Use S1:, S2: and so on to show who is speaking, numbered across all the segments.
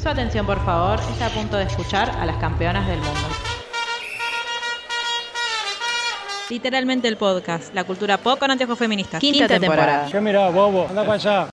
S1: Su atención, por favor, está a punto de escuchar a las campeonas del mundo. Literalmente el podcast, la cultura pop con anteojos feministas. Quinta, temporada.
S2: ¿Qué mirá, bobo? Anda para allá.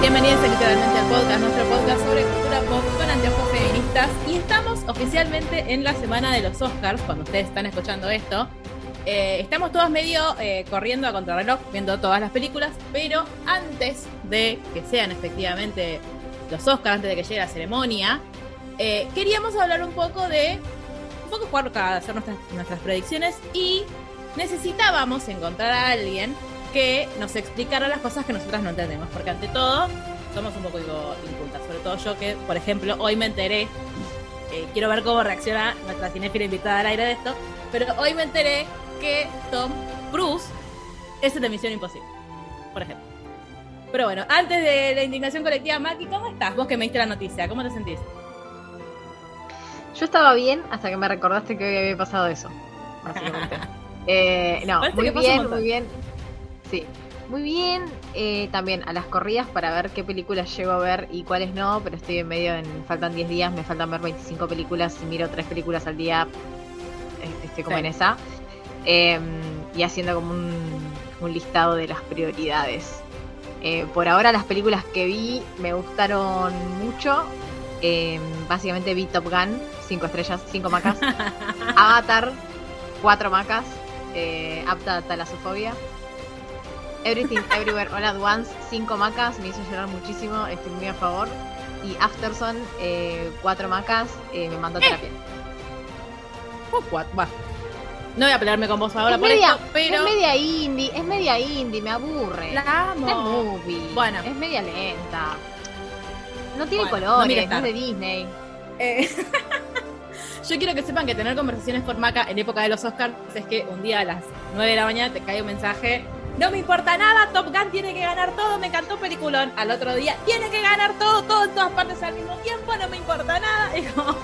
S1: Bienvenidos a Literalmente al podcast, nuestro podcast sobre cultura pop con anteojos feministas. Y estamos oficialmente en la semana de los Oscars, cuando ustedes están escuchando esto. Eh, estamos todos medio eh, corriendo a contrarreloj, viendo todas las películas, pero antes de que sean efectivamente los Oscars, antes de que llegue la ceremonia, eh, queríamos hablar un poco de. Un poco jugar a hacer nuestras, nuestras predicciones y necesitábamos encontrar a alguien que nos explicara las cosas que nosotras no entendemos, porque ante todo somos un poco digo, incultas, sobre todo yo que, por ejemplo, hoy me enteré, eh, quiero ver cómo reacciona nuestra cinéfila invitada al aire de esto, pero hoy me enteré que Tom Cruise es de Misión Imposible, por ejemplo. Pero bueno, antes de la indignación colectiva, Maki, ¿cómo estás? Vos que me diste la noticia, ¿cómo te sentís?
S3: Yo estaba bien hasta que me recordaste que hoy había pasado eso, básicamente. Eh, no,
S1: Parece
S3: muy bien, muy bien. Sí, muy bien. Eh, también a las corridas para ver qué películas llego a ver y cuáles no, pero estoy en medio, en, faltan 10 días, me faltan ver 25 películas y miro 3 películas al día. eh, Estoy como
S1: Sí.
S3: en esa. Eh, y haciendo como un, un listado de las prioridades. Eh, por ahora las películas que vi me gustaron mucho. Eh, básicamente vi Top Gun, 5 estrellas, 5 macas. Avatar, 4 macas. Eh, apta a talasofobia. Everything Everywhere All at Once, 5 macas, me hizo llorar muchísimo, estoy muy a favor. Y Afterson, 4 macas, eh, me mandó a terapia.
S1: Oh, what? Va. No voy a pelearme con vos ahora
S3: es,
S1: por
S3: media,
S1: esto, pero...
S3: es media indie, es media indie, me aburre.
S1: La amo.
S3: Es movie.
S1: Bueno.
S3: Es media lenta. No tiene
S1: Bueno, no
S3: colores, no, es de. Disney.
S1: Eh, Yo quiero que sepan que tener conversaciones con Maca en época de los Oscars es que un día a las 9 de la mañana te cae un mensaje. No me importa nada, Top Gun tiene que ganar todo, me encantó peliculón. Al otro día, tiene que ganar todo, todo en todas partes al mismo tiempo, no me importa nada. Y como,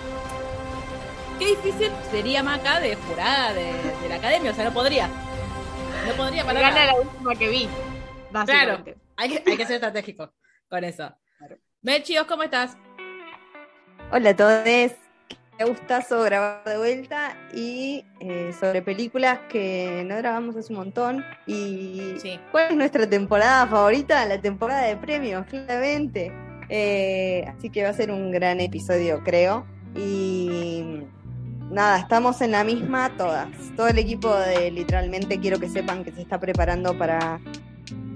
S1: Qué difícil sería Maca de jurada de, de la academia, o sea, no podría. No podría para
S3: Gana la última que vi.
S1: Claro, hay que, hay que ser estratégico con eso. Melchios, ¿cómo estás?
S4: Hola a todos, gustazo grabar de vuelta y eh, sobre películas que no grabamos hace un montón. ¿Y
S1: Sí.
S4: cuál es nuestra temporada favorita? La temporada de premios, claramente. Eh, así que va a ser un gran episodio, creo. Y nada, estamos en la misma todas. Todo el equipo de literalmente quiero que sepan que se está preparando para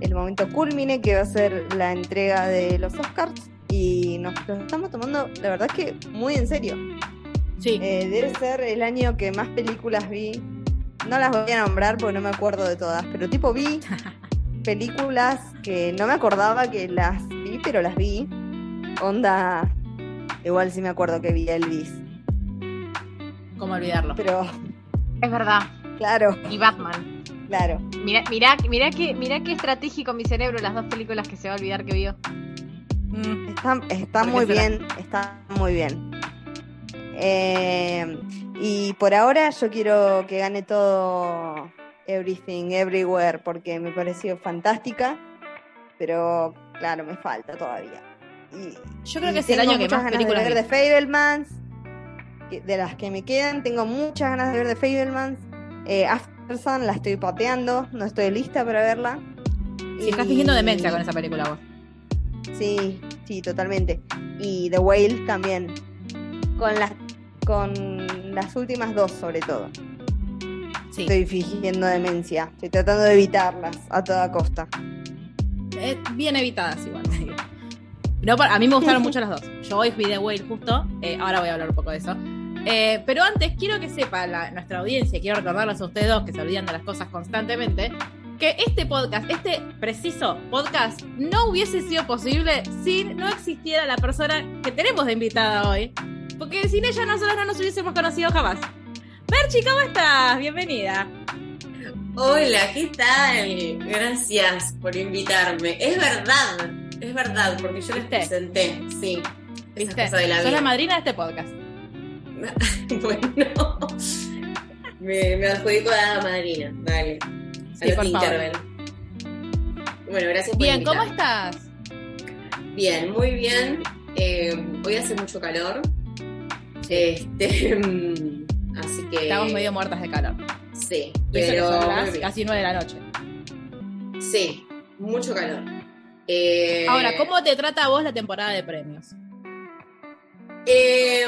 S4: el momento culmine que va a ser la entrega de los Oscars y nos lo estamos tomando, la verdad es que muy en serio.
S1: Sí.
S4: Eh, debe ser el año que más películas vi. No las voy a nombrar porque no me acuerdo de todas, pero tipo vi películas que no me acordaba que las vi, pero las vi. Onda, igual sí me acuerdo que vi Elvis,
S1: ¿Cómo olvidarlo?
S4: pero
S3: Es verdad.
S4: claro,
S3: Y Batman.
S4: claro.
S3: Mira, mira, mira que, mira qué estratégico mi cerebro las dos películas que se va a olvidar que vio.
S1: Mm,
S4: Está, está
S1: ¿Por qué
S4: muy
S1: será?
S4: bien, está muy bien. Eh, y por ahora yo quiero que gane todo Everything, Everywhere, porque me pareció fantástica, pero claro, me falta todavía. Y,
S1: Yo creo
S4: y
S1: que es el año que
S4: muchas
S1: más
S4: ganas de
S1: películas
S4: ver de Fablemans, de las que me quedan, tengo muchas ganas de ver de Fablemans. Eh, Aftersun la estoy pateando, no estoy lista para verla.
S1: Si estás fingiendo demencia con esa película vos.
S4: Sí, sí, totalmente. Y The Whale también. Con las, con las últimas dos, sobre todo.
S1: Sí.
S4: Estoy fingiendo demencia. Estoy tratando de evitarlas a toda costa.
S1: Eh, bien evitadas igual. No, a mí me gustaron mucho las dos. Yo hoy fui de Whale justo. eh, ahora voy a hablar un poco de eso. Eh, pero antes quiero que sepa la- nuestra audiencia, quiero recordarles a ustedes dos que se olvidan de las cosas constantemente, que este podcast, este preciso podcast, no hubiese sido posible si no existiera la persona que tenemos de invitada hoy. Porque sin ella nosotros no nos hubiésemos conocido jamás. Perchi, ¿cómo estás? Bienvenida.
S5: Hola, ¿qué tal? Gracias por invitarme. Es verdad,
S2: es verdad, porque yo les presenté, sí.
S1: ¿Viste?
S2: de la
S1: Sos la madrina de este podcast.
S2: bueno, me, me adjudico a la madrina, dale.
S1: Sí, por favor.
S2: Bueno, gracias por
S1: Bien, ¿cómo estás?
S2: Bien, muy bien. Eh, hoy hace mucho calor. Este, mm, así que.
S1: Estamos medio muertas de calor.
S2: Sí,
S1: Y eso que
S2: pero.
S1: son las casi nueve de la noche.
S2: Sí, mucho calor. Eh,
S1: Ahora, ¿cómo te trata a vos la temporada de premios?
S2: eh,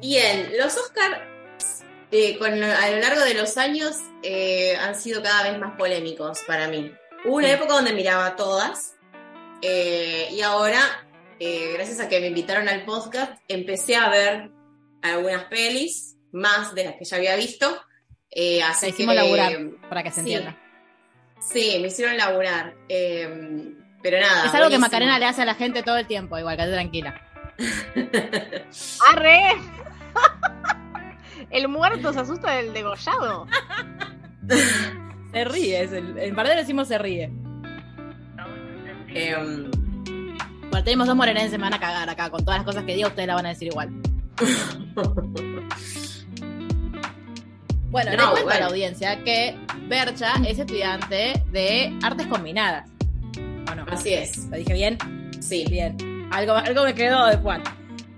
S2: bien, los Oscars con, a lo largo de los años eh, han sido cada vez más polémicos para mí. Hubo una
S1: Sí.
S2: época donde miraba todas eh, y ahora, eh, gracias a que me invitaron al podcast, empecé a ver algunas pelis, más de las que ya había visto. Eh, así
S1: hicimos
S2: que,
S1: laburar, para que se
S2: sí.
S1: entienda.
S2: Sí, me hicieron laburar. eh, pero nada.
S1: es algo que. Macarena le hace a la gente todo el tiempo, igual, quédate tranquila.
S3: ¡Arre! El muerto se asusta del degollado.
S1: Se ríe, es el, en parte decimos se ríe.
S2: Em,
S1: Igual tenemos dos morenenses, me van a cagar acá. Con todas las cosas que diga, ustedes la van a decir igual. Bueno, le
S2: No,
S1: cuento a la audiencia que Bercha es estudiante de artes combinadas. Bueno,
S2: así es.
S1: ¿lo dije bien?
S2: Sí.
S1: Bien. Algo, algo me quedó de Juan.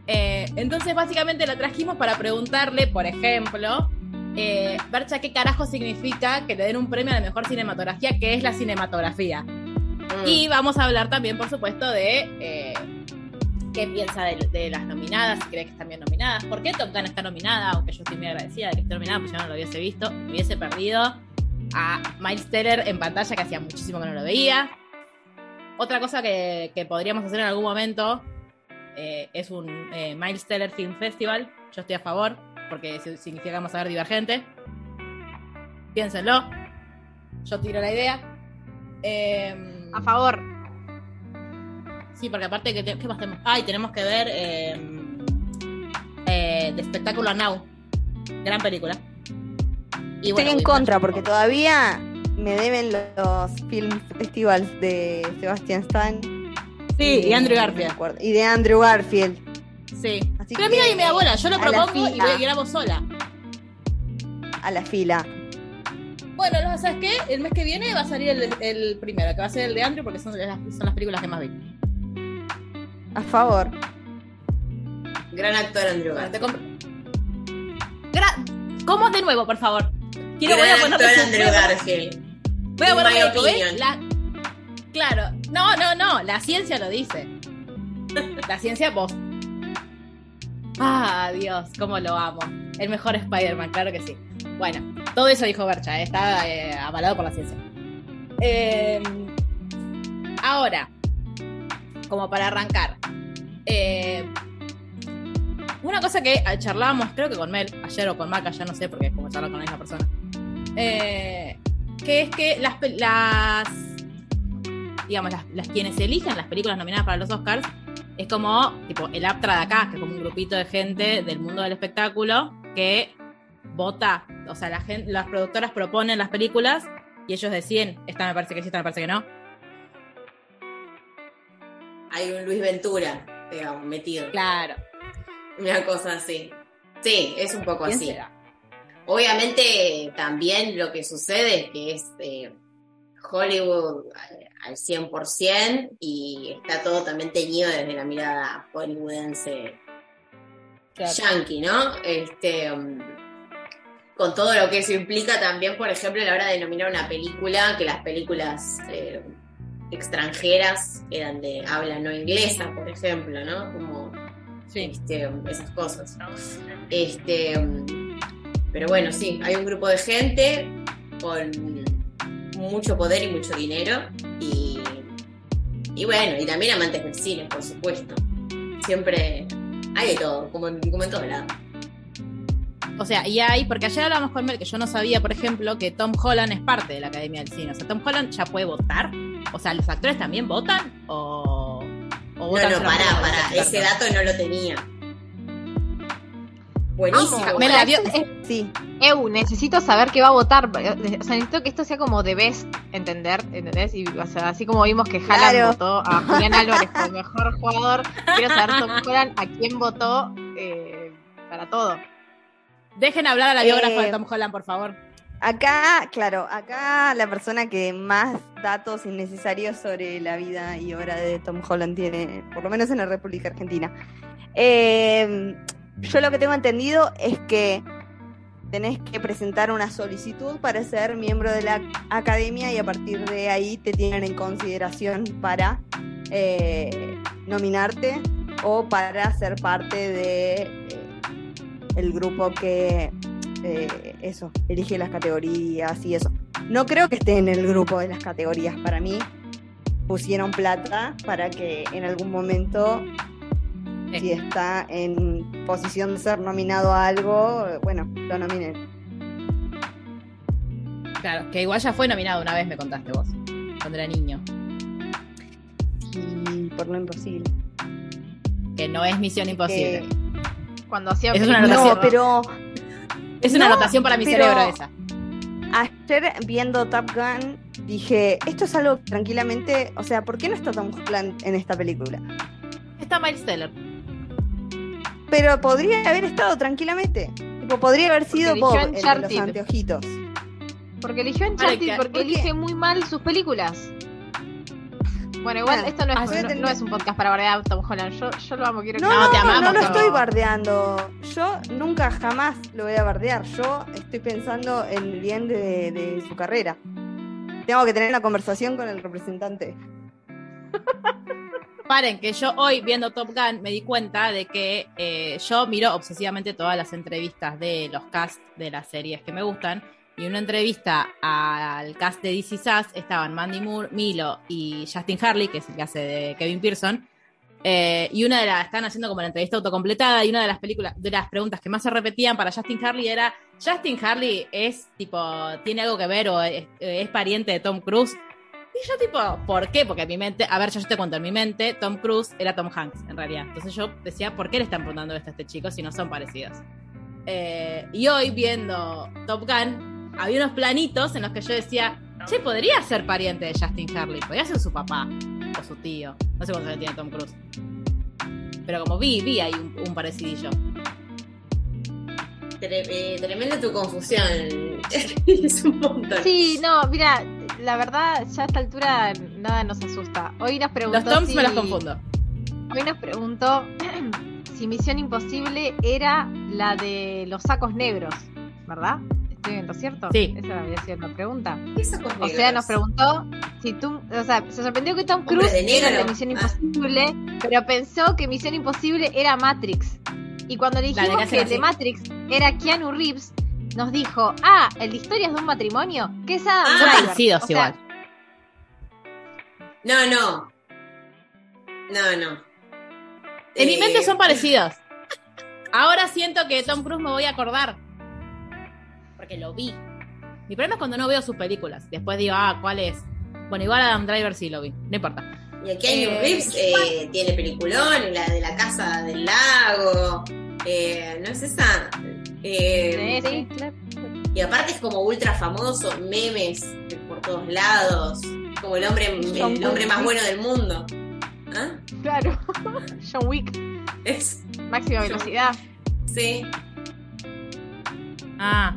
S1: Eh, entonces, básicamente la trajimos para preguntarle, por ejemplo, eh, Bercha, ¿qué carajo significa que le den un premio a la mejor cinematografía? ¿Qué es la cinematografía?
S2: Mm.
S1: Y vamos a hablar también, por supuesto, de eh, qué piensa de, las nominadas, si cree que están bien nominadas, por qué Top Gun está nominada, aunque yo estoy muy agradecida de que esté nominada, pues yo no lo hubiese visto, me hubiese perdido a Miles Teller en pantalla, que hacía muchísimo que no lo veía. Otra cosa que, podríamos hacer en algún momento eh, es un eh, Miles Teller Film Festival. Yo estoy a favor, porque si- significa que vamos a ver divergente. Piénsenlo. Yo tiro la idea. Eh,
S3: A favor.
S1: Sí, porque aparte que te- ¿qué más tenemos? Ay, tenemos que ver eh, eh, The Spectacular Now. Gran película. Y
S4: Estoy en contra porque todavía me deben los film festivals de Sebastian Stan.
S1: Sí, y Andrew
S4: no me
S1: Garfield.
S4: acuerdo. Y de Andrew Garfield.
S1: Sí.
S4: Así
S1: Pero a mí nadie me da bola. Yo lo propongo y voy grabo sola.
S4: A la fila.
S1: Bueno, ¿no ¿sabes qué? El mes que viene va a salir el, el primero, que va a ser el de Andrew, porque son las, son las películas que más vi.
S4: A favor.
S2: Gran actor Andrew Garfield.
S1: compro. Gra- ¿Cómo de nuevo, por favor? Quiero, voy a
S2: Gran
S1: ponerme
S2: actor Andrew
S1: voy a poner-
S2: Garfield.
S1: Voy a poner. La- Claro, no, no, no, la ciencia lo dice. La ciencia vos. Ah, Dios, cómo lo amo. El mejor Spider-Man, claro que sí. Bueno, todo eso dijo Bercha, eh, está eh, avalado por la ciencia. Eh, ahora, como para arrancar, eh, una cosa que eh, charlábamos, creo que con Mel, ayer o con Maca, ya no sé, porque es como charlar con la misma persona. Eh, que es que las, las digamos, las, quienes elijan las películas nominadas para los Oscars es como tipo el APTRA de acá, que es como un grupito de gente del mundo del espectáculo que vota, o sea, la las productoras proponen las películas y ellos deciden, esta me parece que sí, esta me parece que no.
S2: Hay un Luis Ventura, digamos, metido.
S1: Claro.
S2: Una cosa así. Sí, es un poco
S1: ¿Quién
S2: así.
S1: será?
S2: Obviamente también lo que sucede es que es eh, Hollywood al- al 100% y está todo también teñido desde la mirada hollywoodense
S1: Claro.
S2: yankee, ¿no? Este, con todo lo que eso implica también, por ejemplo, a la hora de nominar una película, que las películas eh, extranjeras eran de habla no inglesa, por ejemplo, ¿no? Como
S1: Sí.
S2: este, esas cosas. Este, pero bueno, sí, hay un grupo de gente con mucho poder y mucho dinero y, y bueno, y también amantes del cine, por supuesto. Siempre hay de todo, como en, como en todos lados.
S1: O sea, y hay, porque ayer hablamos con Mel, que yo no sabía, por ejemplo, que Tom Holland es parte de la Academia del Cine. O sea, Tom Holland ya puede votar. O sea, ¿los actores también votan? ¿O, o
S2: No,
S1: votan
S2: no, pará, pará, ese dato no lo tenía. Buenísimo.
S1: Me la
S3: Es- es-
S4: Sí,
S3: Eu, necesito saber qué va a votar. O sea, necesito que esto sea como de best, entender, ¿entendés? Y, o sea, así como vimos que Haaland
S4: Claro.
S3: votó a Julián Álvarez como mejor jugador, quiero saber Tom Holland a quién votó eh, para todo.
S1: Dejen hablar a la biógrafa
S4: Eh,
S1: de Tom Holland, por favor.
S4: Acá, claro, acá la persona que más datos innecesarios sobre la vida y obra de Tom Holland tiene, por lo menos en la República Argentina. Eh, yo lo que tengo entendido es que tenés que presentar una solicitud para ser miembro de la academia y a partir de ahí te tienen en consideración para eh, nominarte o para ser parte de eh, el grupo que eh, eso elige las categorías y eso. No creo que esté en el grupo de las categorías. Para mí pusieron plata para que en algún momento
S1: Sí.
S4: si está en posición de ser nominado a algo, eh, bueno, lo nominen.
S1: Claro, que igual ya fue nominado una vez, me contaste vos, cuando era niño.
S4: Y por lo imposible.
S1: Que no es misión imposible.
S4: Que-
S3: Cuando hacía
S1: es una
S4: No, pero
S1: es una
S4: no,
S1: anotación para mi cerebro esa.
S4: ayer viendo Top Gun dije, esto es algo que tranquilamente, o sea, ¿por qué no está Tom Holland en esta película?
S1: Está Miles Teller.
S4: Pero podría haber estado tranquilamente. Tipo, podría haber sido Bob, de los anteojitos.
S3: Porque eligió Uncharted
S1: que-
S3: porque
S4: ¿por qué?
S3: elige muy mal sus películas. Bueno, igual
S4: Bueno,
S3: esto no es, no, no es un podcast para bardear a Tom Holland. Yo, yo lo amo, quiero
S4: No,
S3: que
S1: No,
S4: no,
S1: te
S4: no,
S1: amamos,
S4: no lo
S1: pero-
S4: estoy bardeando. Yo nunca jamás lo voy a bardear. Yo estoy pensando en el bien de, de su carrera. Tengo que tener una conversación con el representante.
S1: Paren, que yo hoy viendo Top Gun me di cuenta de que eh, yo miro obsesivamente todas las entrevistas de los cast de las series que me gustan. Y una entrevista al cast de DC Sass estaban Mandy Moore, Milo y Justin Harley, que es el que hace de Kevin Pearson. Eh, y una de las, están haciendo como la entrevista autocompletada, y una de las películas, de las preguntas que más se repetían para Justin Harley era: ¿Justin Harley es tipo, tiene algo que ver o es, es pariente de Tom Cruise? Y yo tipo, ¿por qué? Porque en mi mente, a ver, yo, yo te cuento, en mi mente Tom Cruise era Tom Hanks, en realidad. Entonces yo decía, ¿por qué le están preguntando esto a este chico si no son parecidos? Eh, y hoy viendo Top Gun, había unos planitos en los que yo decía, che, podría ser pariente de Justin Harley, podría ser su papá o su tío. No sé cuántos años tiene Tom Cruise. Pero como vi, vi ahí un, un parecidillo.
S2: Tre- eh, tremenda tu confusión. es un montón.
S3: Sí, no, mira, la verdad, ya a esta altura nada nos asusta. Hoy nos preguntó.
S1: Los Toms
S3: si-
S1: me los confundo.
S3: Hoy nos preguntó si Misión Imposible era la de los sacos negros, ¿verdad? ¿Estoy viendo cierto?
S1: Sí.
S3: Esa había sido la pregunta.
S2: ¿Qué sacos
S3: O sea, nos preguntó si tú, o sea, se sorprendió que Tom Cruise
S2: de
S3: era de Misión
S2: Ah.
S3: Imposible, pero pensó que Misión Imposible era Matrix. Y cuando le dijimos
S1: que
S3: el de. Matrix era Keanu Reeves, nos dijo, ah, el de historias de un matrimonio, que es Adam
S2: Ah,
S1: parecidos
S3: O sea,
S1: igual.
S2: No, no. No, no.
S1: En mi
S2: Eh,
S1: mente son parecidos. Ahora siento que Tom Cruise me voy a acordar. Porque lo vi. Mi problema es cuando no veo sus películas. Después digo, ah, ¿cuál es? Bueno, igual Adam Driver sí lo vi. No importa.
S2: Y aquí hay
S1: Eh,
S2: Reeves eh, tiene peliculón, la de la casa del lago. Eh, ¿No es esa? Eh,
S3: sí, sí, claro.
S2: Y aparte es como ultra famoso, memes por todos lados. Como el hombre, el hombre más bueno del mundo. ¿Ah?
S3: Claro. John Wick,
S2: Es,
S3: máxima velocidad.
S2: sí.
S1: Ah,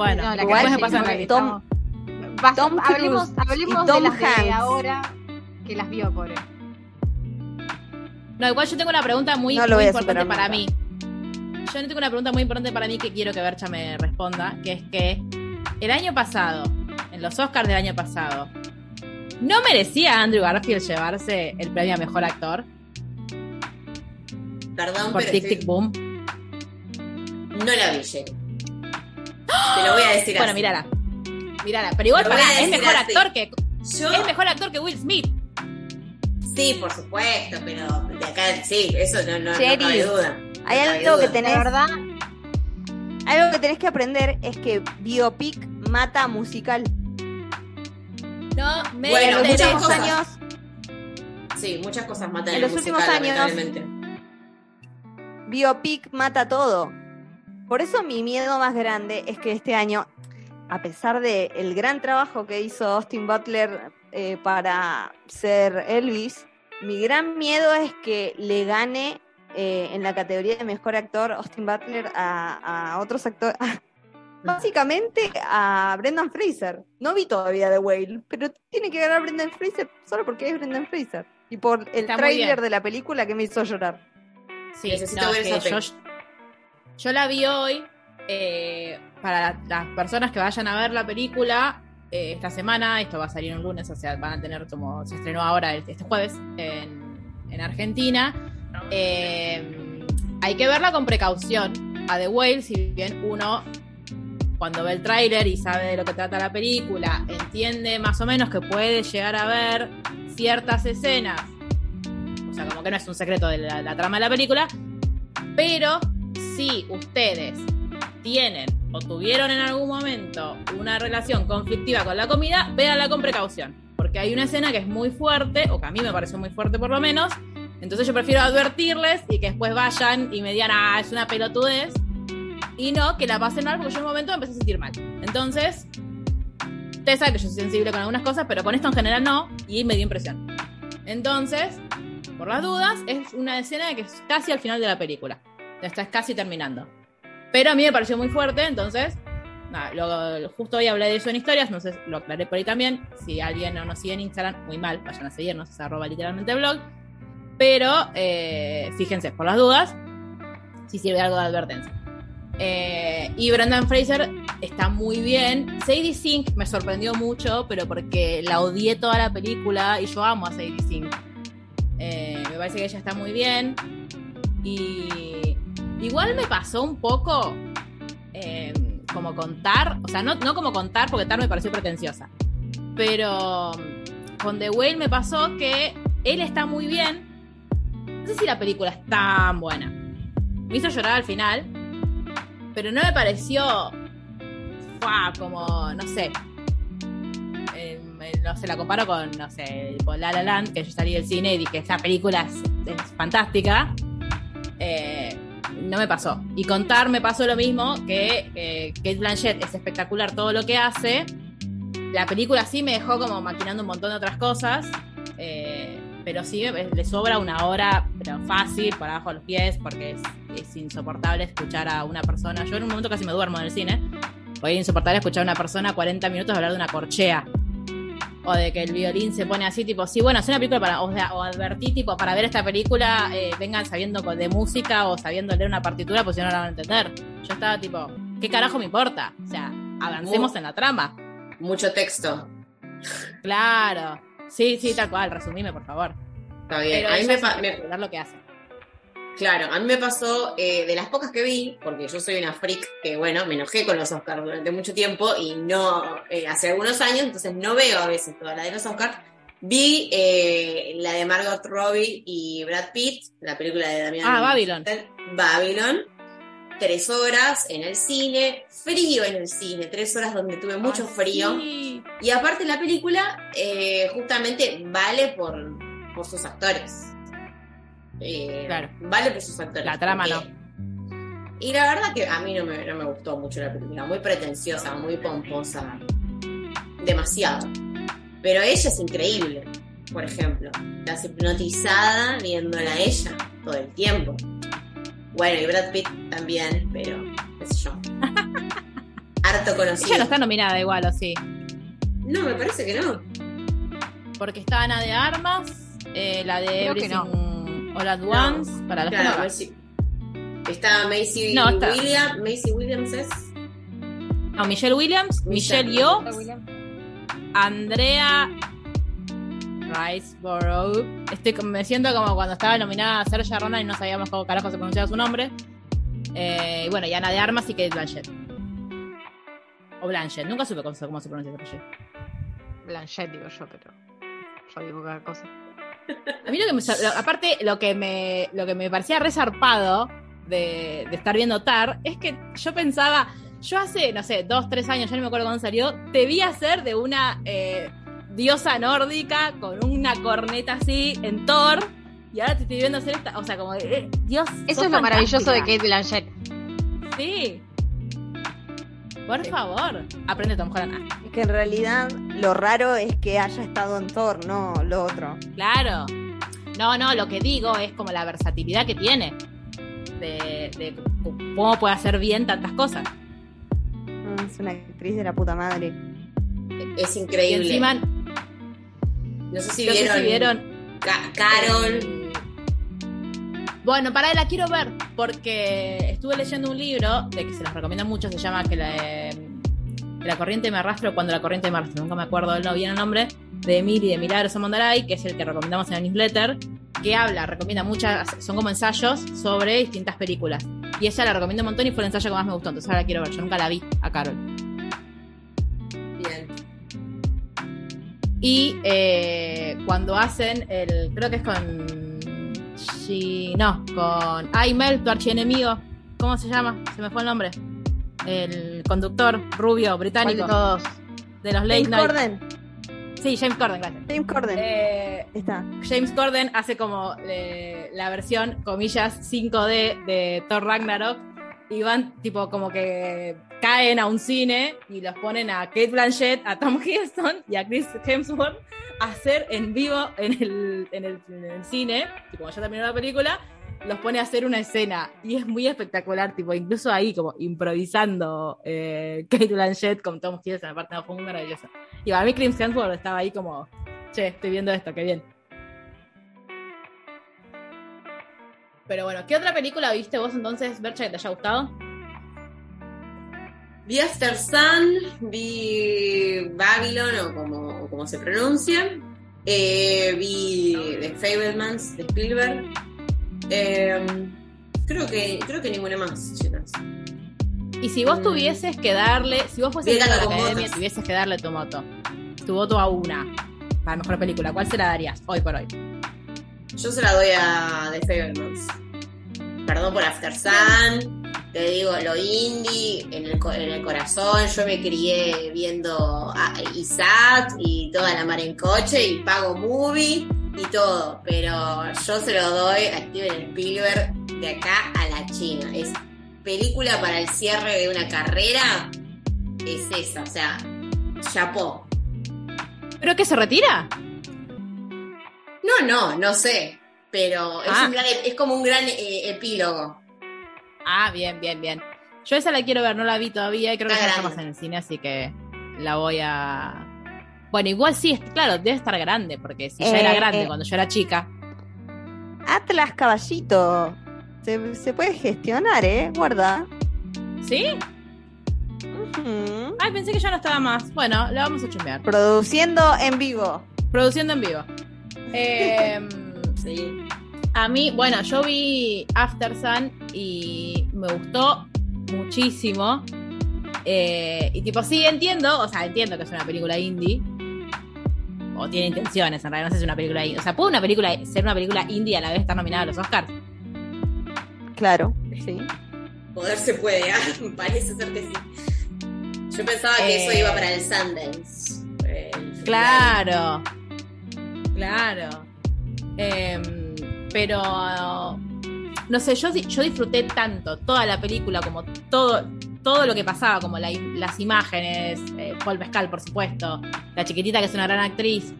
S1: bueno,
S3: No, la
S1: después
S3: que no,
S1: lista.
S4: Tom- Tom Cruise
S3: hablemos hablemos
S4: y
S3: de
S4: Tom
S3: las de
S4: Hanks.
S3: ahora que las vio, pobre.
S1: No, igual yo tengo una pregunta muy,
S4: No
S1: importante para
S4: nunca.
S1: mí. Yo tengo una pregunta muy importante para mí que quiero que Bercha me responda, que es que el año pasado, en los Oscars del año pasado, ¿no merecía Andrew Garfield llevarse el premio a Mejor Actor
S2: Perdón,
S1: por
S2: pero
S1: Tic Tic Boom?
S2: no la vi, Jenny. Te lo voy a decir
S1: Bueno,
S2: así.
S1: mírala. Mírala, pero igual
S2: Lo voy a
S1: pará, es mejor
S2: así.
S1: actor que
S2: Yo,
S1: es mejor actor que Will Smith.
S2: sí, por supuesto, pero de acá, sí, eso no, no, no cabe duda.
S4: Hay
S2: cabe
S4: algo que tenés,
S3: La verdad,
S4: algo que tenés que aprender es que biopic mata musical.
S1: No me
S2: Bueno,
S4: en los
S2: muchas
S4: últimos
S2: cosas.
S4: años,
S2: Sí, muchas cosas matan
S4: En
S2: el
S4: los últimos años- biopic mata todo. Por eso mi miedo más grande es que este año, a pesar de el gran trabajo que hizo Austin Butler eh, para ser Elvis, mi gran miedo es que le gane eh, en la categoría de mejor actor Austin Butler a, a otros actores. Básicamente a Brendan Fraser. No vi todavía The Whale, pero tiene que ganar Brendan Fraser solo porque es Brendan Fraser. Y por el
S1: Está
S4: tráiler de la película que me hizo llorar.
S1: Sí,
S2: Necesito
S1: no,
S2: ver
S1: es
S2: esa
S1: yo,
S2: peli.
S1: Yo la vi hoy. eh, para las personas que vayan a ver la película eh, esta semana, esto va a salir un lunes, o sea, van a tener como se estrenó ahora este jueves en, en Argentina. Eh, hay que verla con precaución. A The Whale, si bien uno cuando ve el tráiler y sabe de lo que trata la película, entiende más o menos que puede llegar a ver ciertas escenas. O sea, como que no es un secreto de la trama de la película. Pero si ustedes tienen o tuvieron en algún momento una relación conflictiva con la comida, véanla con precaución. Porque hay una escena que es muy fuerte, o que a mí me pareció muy fuerte por lo menos. Entonces yo prefiero advertirles y que después vayan y me digan, ah, es una pelotudez. Y no que la pasen mal, porque yo en un momento me empecé a sentir mal. Entonces, ustedes saben que yo soy sensible con algunas cosas, pero con esto en general no, y me dio impresión. Entonces, por las dudas, es una escena que es casi al final de la película. Ya está casi terminando. Pero a mí me pareció muy fuerte, entonces, nada, justo hoy hablé de eso en historias, sé, lo aclaré por ahí también. Si alguien no nos sigue en Instagram, muy mal, vayan a seguirnos, es arroba literalmente blog. Pero eh, fíjense, por las dudas, si sirve algo de advertencia. Eh, y Brendan Fraser está muy bien. Sadie Sink me sorprendió mucho, pero porque la odié toda la película y yo amo a Sadie Sink. Eh, me parece que ella está muy bien. Y igual me pasó un poco eh, como contar, o sea, no, no como contar, porque Tar me pareció pretenciosa. Pero con The Whale me pasó que él está muy bien. No sé si la película es tan buena. Me hizo llorar al final, pero no me pareció como, no sé. eh, no sé, la comparo con, no sé, con La La Land, que yo salí del cine y dije, esta película es, es fantástica. Eh, no me pasó. Y contar me pasó lo mismo que eh, Kate Blanchett es espectacular todo lo que hace. La película sí me dejó como maquinando un montón de otras cosas. eh, pero sí me- le sobra una hora, pero fácil, por abajo de los pies, porque es, insoportable escuchar a una persona. Yo en un momento casi me duermo en el cine. Es insoportable escuchar a una persona 40 minutos hablar de una corchea. O de que el violín se pone así, tipo, sí, bueno, es una película para, o, sea, o advertí, tipo, para ver esta película, eh, vengan sabiendo de música o sabiendo leer una partitura, pues si no la van a entender. Yo estaba tipo, ¿qué carajo me importa? O sea, avancemos
S2: Mu-
S1: en la trama.
S2: Mucho texto.
S1: Claro. Sí, sí, tal cual, resumime, por favor.
S2: Está bien.
S1: Pero
S2: a mí me,
S1: lo que hace.
S2: Claro, a mí me pasó eh, de las pocas que vi, porque yo soy una freak que, bueno, me enojé con los Oscars durante mucho tiempo y no, eh, hace algunos años, entonces no veo a veces toda la de los Oscars. Vi eh, la de Margot Robbie y Brad Pitt, la película de Damián.
S1: Ah, Babylon.
S2: Babylon. Tres horas en el cine, frío en el cine, tres horas donde tuve mucho frío.
S1: sí.
S2: Y aparte la película eh, justamente vale por, por sus actores. Eh,
S1: Claro.
S2: Vale por sus actores.
S1: La trama
S2: porque- Y la verdad que a mí no me, no me gustó mucho la película. Muy pretenciosa, muy pomposa. Demasiado. Pero ella es increíble. Por ejemplo, estás hipnotizada viéndola a ella todo el tiempo. Bueno, y Brad Pitt también, pero qué sé yo. Harto conocido.
S1: Ella no está nominada igual, ¿o sí?
S2: No, me parece que no.
S1: Porque está Ana de Armas, eh, la de
S3: Creo que
S1: Everything All at
S2: No.
S1: Once, para los que
S2: Claro, Macy- Está Macy
S1: No, está.
S2: Williams. Macy Williams es.
S1: No, Michelle Williams,
S2: Michelle.
S1: Michelle Yeoh, Andrea Riceborough. Estoy, me siento como cuando estaba nominada a Saoirse Ronan y no sabíamos cómo carajo se pronunciaba su nombre. Eh, y bueno, y Ana de Armas y Kate Blanchett. O Blanchett, nunca supe cómo, se- cómo se pronuncia ese apellido.
S3: Blanchett digo yo, pero yo digo cada cosa.
S1: A mí lo que me, lo- aparte, lo que me, lo que me parecía resarpado de, de estar viendo Tar es que yo pensaba, yo hace, no sé, dos, tres años, ya no me acuerdo cuándo salió, te vi hacer de una eh, diosa nórdica con una corneta así en Thor, y ahora te estoy viendo hacer esta, o sea, como, de, eh, Dios.
S3: Eso es lo maravilloso de. Kate Blanchett.
S1: Sí. Por favor, aprende Tom Holland. Ah,
S4: Es que en realidad lo raro es que haya estado en Thor, no lo otro.
S1: claro. No, no, lo que digo es como la versatilidad que tiene. De, de cómo puede hacer bien tantas cosas.
S4: Ah, Es una actriz de la puta madre.
S2: Es
S1: Y
S2: increíble.
S1: encima,
S2: no sé si
S1: no sé
S2: vieron,
S1: si vieron
S2: Ca- Carol.
S1: Bueno, para la quiero ver porque estuve leyendo un libro de que se los recomiendo mucho, se llama que la, que la corriente me arrastra o cuando la corriente me arrastra, nunca me acuerdo del no bien el nombre, de Emily de Milagros Mondaray, que es el que recomendamos en el newsletter, que habla, recomienda muchas, son como ensayos sobre distintas películas. Y ella la recomiendo un montón y fue el ensayo que más me gustó, entonces ahora la quiero ver, yo nunca la vi a Carol.
S2: Bien.
S1: Y eh, cuando hacen el. Creo que es con. Shi- no, con. Aimel, tu archienemigo. ¿Cómo se llama? Se me fue el nombre. El conductor rubio
S3: ¿Cuál
S1: británico
S3: de todos?
S1: de los late
S4: James
S1: night.
S4: Corden.
S1: Sí, James Corden, gracias.
S4: James Corden.
S1: Eh,
S4: Está.
S1: James Corden hace como eh, la versión, comillas, 5D de Thor Ragnarok. Y van, tipo, como que caen a un cine y los ponen a Kate Blanchett, a Tom Hiddleston y a Chris Hemsworth hacer en vivo en el, en el, en cine. Tipo, cuando ya terminó la película, los pone a hacer una escena. Y es muy espectacular, tipo, incluso ahí, como improvisando eh, Kate Blanchett con Tom Hiddleston. Aparte, no, fue muy maravilloso. Y para mí, Chris Hemsworth estaba ahí como, che, estoy viendo esto, qué bien. Pero bueno, ¿qué otra película viste vos entonces, Bercha, que te haya gustado?
S2: Vi After Sun, vi Babylon o como, como se pronuncia. Eh, vi The Fablemans de Spielberg. Eh, creo que creo que ninguna más, chicas.
S1: Y si vos
S2: Mm.
S1: tuvieses que darle, si vos fueses a la academia, tuvieses que darle tu voto, tu voto a una, para mejor película, ¿cuál se la darías hoy por hoy?
S2: Yo se la doy a The Fablemans. Perdón por After Sun. Te digo, lo indie en el, en el corazón. Yo me crié viendo a Isaac y toda la mar en coche y pago movie y todo. Pero yo se lo doy a Steven Spielberg de acá a la China. Es película para el cierre de una carrera. Es esa, o sea, chapó.
S1: ¿Pero que se retira?
S2: No, no, no sé. Pero es,
S1: Ah.
S2: un gran- es como un gran eh, epílogo.
S1: Ah, bien, bien, bien. Yo esa la quiero ver, no la vi todavía y creo que
S2: Está
S1: ya está
S2: grande.
S1: más en el cine, así que la voy a... Bueno, igual sí, claro, debe estar grande, porque si ya era
S4: Eh,
S1: grande
S4: eh.
S1: cuando yo era chica.
S4: Atlas Caballito. Se, se puede gestionar, ¿eh? Guarda.
S1: ¿Sí? Ay, pensé que ya no estaba más. Bueno, la vamos a chumbear.
S4: Produciendo en vivo.
S1: Produciendo en vivo. Eh,
S2: Sí.
S1: A mí, bueno, yo vi After Sun y me gustó muchísimo. Eh, y tipo, sí, entiendo, o sea, entiendo que es una película indie. O tiene intenciones, en realidad no sé si es una película indie. O sea, ¿puede una película ser una película indie y a la vez estar nominada a los Oscars?
S4: Claro, sí.
S2: Poder se puede, ¿ah? parece ser que sí. Yo pensaba que
S1: Eh.
S2: eso iba para el Sundance. Eh, el.
S1: Claro, claro. Em, pero no sé, yo, yo disfruté tanto toda la película, como todo, todo lo que pasaba, como la- las imágenes, eh, Paul Mescal, por supuesto, la chiquitita que es una gran actriz,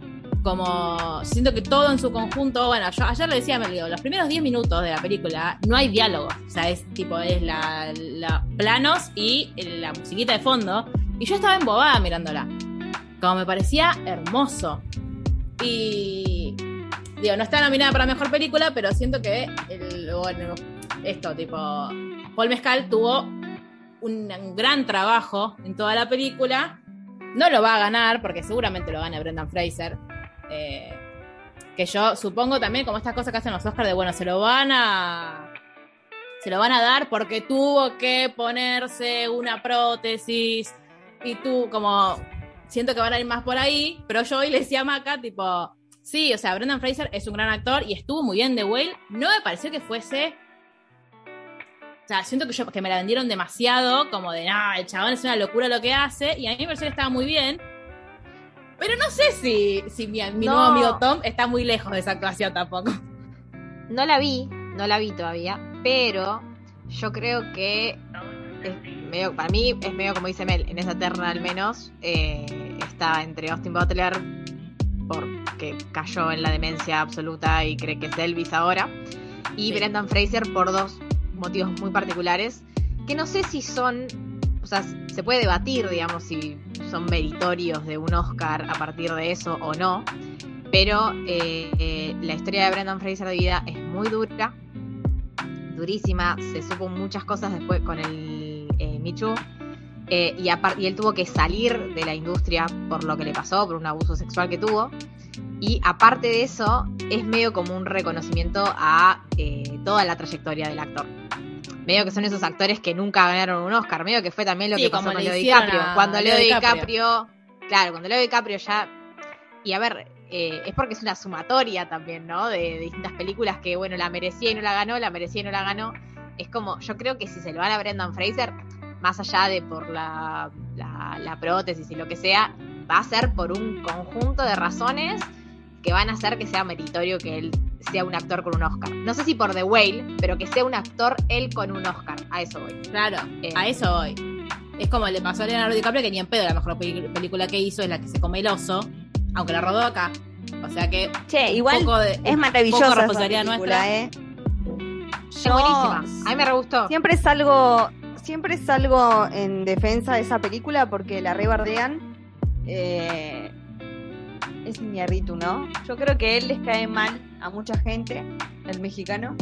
S1: como siento que todo en su conjunto, bueno, yo ayer le decía a Melio, los primeros 10 minutos de la película no hay diálogo, o sea, es tipo, es la, la- planos y la musiquita de fondo, y yo estaba embobada mirándola, como me parecía hermoso. Y digo, no está nominada para mejor película, pero siento que bueno, esto, tipo, Paul Mescal tuvo un, un gran trabajo en toda la película. No lo va a ganar, porque seguramente lo gana Brendan Fraser. Eh, que yo supongo también, como estas cosas que hacen los Oscars, de bueno, se lo van a. Se lo van a dar porque tuvo que ponerse una prótesis. Y tú, como. Siento que van a ir más por ahí. Pero yo hoy le decía a Maca, tipo. Sí, o sea, Brendan Fraser es un gran actor y estuvo muy bien de Whale. No me pareció que fuese. O sea, siento que, yo, que me la vendieron demasiado, como de, no, el chabón es una locura lo que hace, y a mí me pareció que estaba muy bien. Pero no sé si, si mi, mi
S3: No.
S1: nuevo amigo Tom está muy lejos de esa actuación tampoco.
S3: No la vi, no la vi todavía, pero yo creo que es medio, para mí es medio como dice Mel, en esa terna al menos, eh, está entre Austin Butler, porque cayó en la demencia absoluta y cree que es Elvis ahora, y
S2: Sí.
S3: Brendan Fraser por dos motivos muy particulares, que no sé si son, o sea, se puede debatir, digamos, si son meritorios de un Oscar a partir de eso o no, pero eh, eh, la historia de Brendan Fraser de vida es muy dura, durísima, se supo muchas cosas después con el eh, Too, eh, y, y él tuvo que salir de la industria por lo que le pasó, por un abuso sexual que tuvo. Y aparte de eso, es medio como un reconocimiento a eh, toda la trayectoria del actor. Medio que son esos actores que nunca ganaron un Oscar, medio que fue también lo
S1: Sí,
S3: que pasó con
S1: le
S3: Leo DiCaprio.
S1: a
S3: Cuando
S1: Leo
S3: Leo
S1: DiCaprio.
S3: DiCaprio, claro, cuando Leo DiCaprio ya... Y a ver, eh, es porque es una sumatoria también, ¿no? De, de distintas películas que, bueno, la merecía y no la ganó, la merecía y no la ganó. Es como, yo creo que si se lo van a Brendan Fraser, más allá de por la, la, la prótesis y lo que sea, va a ser por un conjunto de razones que van a hacer que sea meritorio que él sea un actor con un Oscar. No sé si por The Whale, pero que sea un actor él con un Oscar. A eso voy.
S1: Claro,
S3: Eh.
S1: a eso voy. Es como le pasó a Leonardo DiCaprio que ni en pedo la mejor película que hizo es la que se come el oso, aunque la rodó acá. O sea que
S4: Che, igual
S1: poco de,
S4: es
S1: un
S4: maravillosa
S1: poco
S4: esa película,
S1: nuestra.
S4: ¿eh?
S3: Es buenísima. A mí me re gustó.
S4: Siempre salgo, siempre salgo en defensa de esa película porque la rebardean. Eh, es Iñárritu, ¿no? Yo creo que él les cae mal a mucha gente, el mexicano.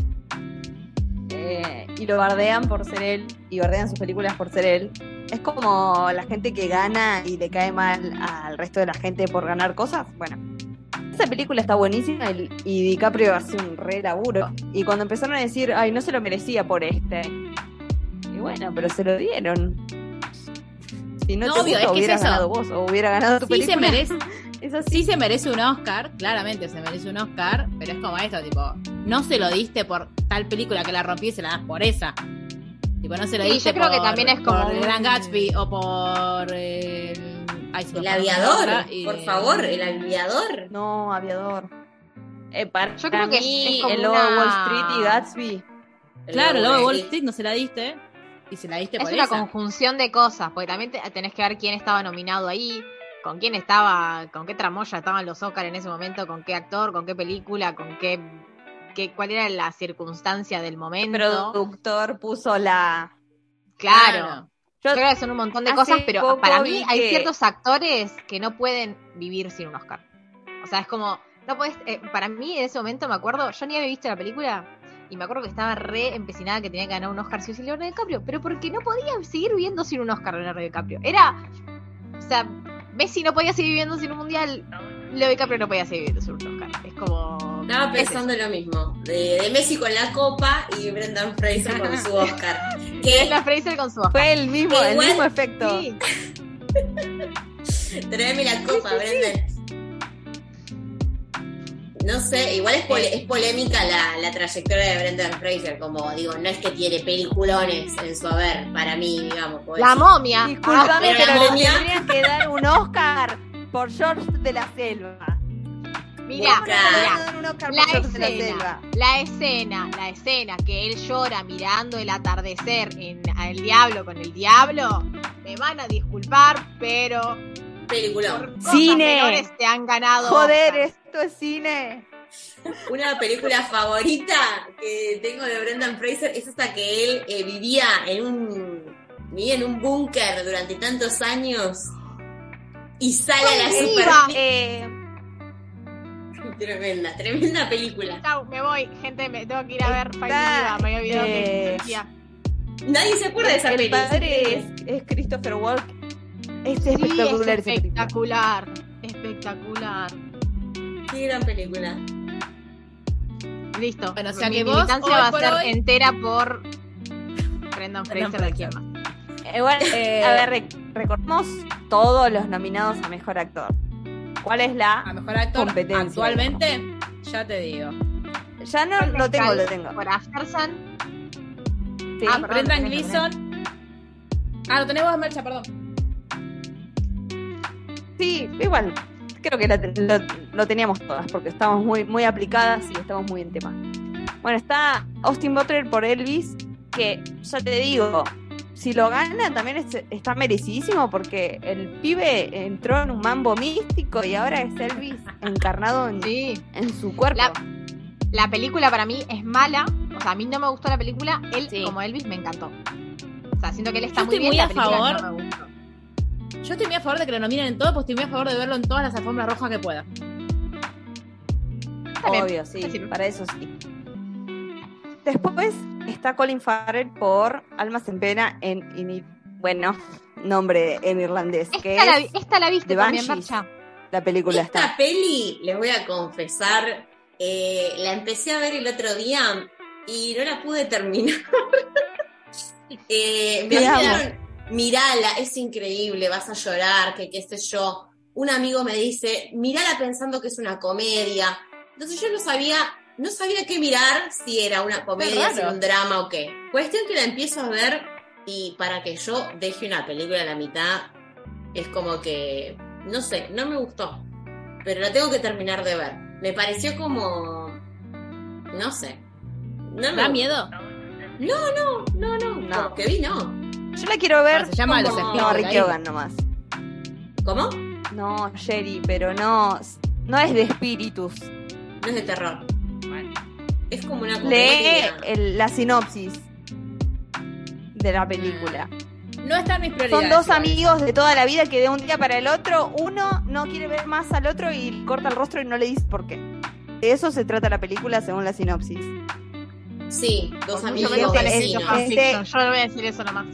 S4: Eh, y lo bardean por ser él, y bardean sus películas por ser él. Es como la gente que gana y le cae mal al resto de la gente por ganar cosas. Bueno, esa película está buenísima y, y DiCaprio hace un re laburo. Y cuando empezaron a decir, ay, no se lo merecía por este. Y bueno, pero se lo dieron. Si no,
S1: No,
S4: te
S1: obvio,
S4: gusta,
S1: es que es
S4: hubieras
S1: eso.
S4: ganado vos o hubiera ganado tu
S1: Sí se
S4: película.
S1: merece,
S4: Es así.
S1: sí se merece un Oscar, claramente se merece un Oscar, pero es como esto, tipo, no se lo diste por tal película que la rompí y se la das por esa. Tipo, no se lo
S3: Sí,
S1: diste
S3: yo creo que también es como
S1: por el
S3: un-
S1: Gran Gatsby o por el... ay, me
S2: El aviador,
S1: y-
S2: por favor, el aviador.
S4: No, aviador. Eh, para
S3: Yo creo que
S4: mí,
S3: es como
S4: el lobo de
S3: una-
S4: Wall Street y Gatsby.
S1: Claro, luego de Wall.
S2: Street
S1: no se la diste y se la diste
S3: Es
S1: por
S3: una
S1: esa.
S3: conjunción de cosas, porque también te- tenés que ver quién estaba nominado ahí, con quién estaba, con qué tramoya estaban los Oscar en ese momento, con qué actor, con qué película, con qué, qué cuál era la circunstancia del
S4: El
S3: momento.
S4: productor puso la.
S3: Claro.
S4: Yo-
S3: Yo creo que son un montón de cosas, pero para mí hay
S4: que-
S3: ciertos actores que no pueden vivir sin un Oscar. O sea, es como, no puedes, eh, para mí en ese momento me acuerdo, yo ni había visto la película y me acuerdo que estaba re empecinada que tenía que ganar un Oscar si o sí Leonardo DiCaprio, pero porque no podía seguir viviendo sin un Oscar Leonardo DiCaprio. Era, o sea, Messi no podía seguir viviendo sin un mundial, Leo DiCaprio no podía seguir viviendo sin un Oscar. Es como...
S2: Estaba
S3: es
S2: pensando lo mismo. De, de Messi con la copa y Brendan Fraser con su Oscar. Que
S3: Brendan Fraser con su Oscar.
S4: Fue el mismo, el mismo efecto.
S3: Sí.
S2: Tráeme la copa, Brendan. No sé, igual es, pole- es polémica la, la trayectoria de Brendan Fraser, como digo, no es que tiene peliculones en su haber, para mí, digamos.
S3: La
S2: decir.
S3: momia.
S4: Disculpame,
S2: pero la
S4: pero le tendrían que dar un Oscar por George de la Selva.
S3: Mira,
S2: Boca.
S3: mira.
S4: dar un Oscar
S3: La
S4: por George de la
S3: escena,
S4: Selva.
S3: la escena, la escena que él llora mirando el atardecer en El Diablo con el Diablo, me van a disculpar, pero cosas
S4: Cine.
S3: te han ganado.
S4: Joder. Esto es cine.
S2: Una película favorita que tengo de Brendan Fraser es hasta que él eh, vivía en un vivía en un búnker durante tantos años y sale a la
S3: Ay,
S2: super
S3: viva.
S4: Eh,
S2: tremenda, tremenda película.
S3: Chau, me voy, gente, me tengo que ir a ver Finding me había olvidado que existía.
S2: Nadie se acuerda de esa
S4: el
S2: película.
S4: padre es, es Christopher Walken. Es
S3: Sí,
S4: espectacular
S3: es espectacular, espectacular.
S2: Qué gran película.
S3: Listo.
S1: Bueno, o sea
S3: Mi
S1: que vos,
S3: militancia
S1: hoy
S3: va a ser
S1: hoy-
S3: entera por Brendan Fraser de quién más.
S4: Igual,
S1: Eh,
S4: a ver, rec- recordemos todos los nominados a mejor actor. ¿Cuál es
S1: A
S4: la?
S1: mejor actor
S4: Competencia.
S1: actualmente, ya te digo.
S4: Ya no lo tengo, lo tengo.
S3: Por Aftersun.
S4: Sí.
S3: Ah, perdón,
S1: Brendan Gleeson. Ah, lo tenés vos, Mercha, perdón.
S4: Sí, igual. Creo que la lo, lo teníamos todas porque estamos muy, muy aplicadas y estamos muy en tema. Bueno, está Austin Butler por Elvis, que ya te digo, si lo gana también es- está merecidísimo porque el pibe entró en un mambo místico y ahora es Elvis encarnado en,
S3: Sí.
S4: en su cuerpo.
S3: La, la película para mí es mala. O sea, a mí no me gustó la película. Él,
S1: Sí.
S3: como Elvis, me encantó. O sea, siento que él está
S1: Yo
S3: muy
S1: estoy
S3: bien.
S1: muy
S3: la
S1: a
S3: película
S1: favor.
S3: no.
S1: Yo estoy muy a favor de que lo nominen en todo, pues estoy muy a favor de verlo en todas las alfombras rojas que pueda.
S4: Obvio, sí, para eso sí. Después está Colin Farrell por Almas en Pena en, en- bueno, nombre en irlandés, que
S3: Esta, la,
S4: es
S3: esta la viste también. Marcha.
S4: la película
S2: Esta
S4: está.
S2: peli, les voy a confesar, eh, la empecé a ver el otro día y no la pude terminar. Eh, me dijeron, mirala, es increíble, vas a llorar, que qué sé yo. Un amigo me dice, mirala pensando que es una comedia. Entonces yo no sabía, no sabía qué mirar, si era una comedia, si era un drama o qué. Cuestión que la empiezo a ver y para que yo deje una película a la mitad, es como que, no sé, no me gustó. Pero la tengo que terminar de ver. Me pareció como, no sé. No me
S1: ¿Da
S2: gustó.
S1: miedo?
S2: No, no, no, no,
S4: No.
S2: Que vi, no.
S4: Yo la quiero ver.
S1: Ah, se llama
S2: Los
S4: como-
S2: espíritus
S4: No, Ricky. Hogan nomás.
S2: ¿Cómo?
S4: No, Jerry, pero no, no es de espíritus.
S2: No es de terror. Es como una
S4: Lee el- la sinopsis de la película.
S1: No están mis prioridades.
S4: Son dos amigos de toda la vida que de un día para el otro, uno no quiere ver más al otro y corta el rostro y no le dice por qué. De eso se trata la película según la sinopsis.
S2: Sí, dos amigos.
S3: Yo le voy a decir eso nomás.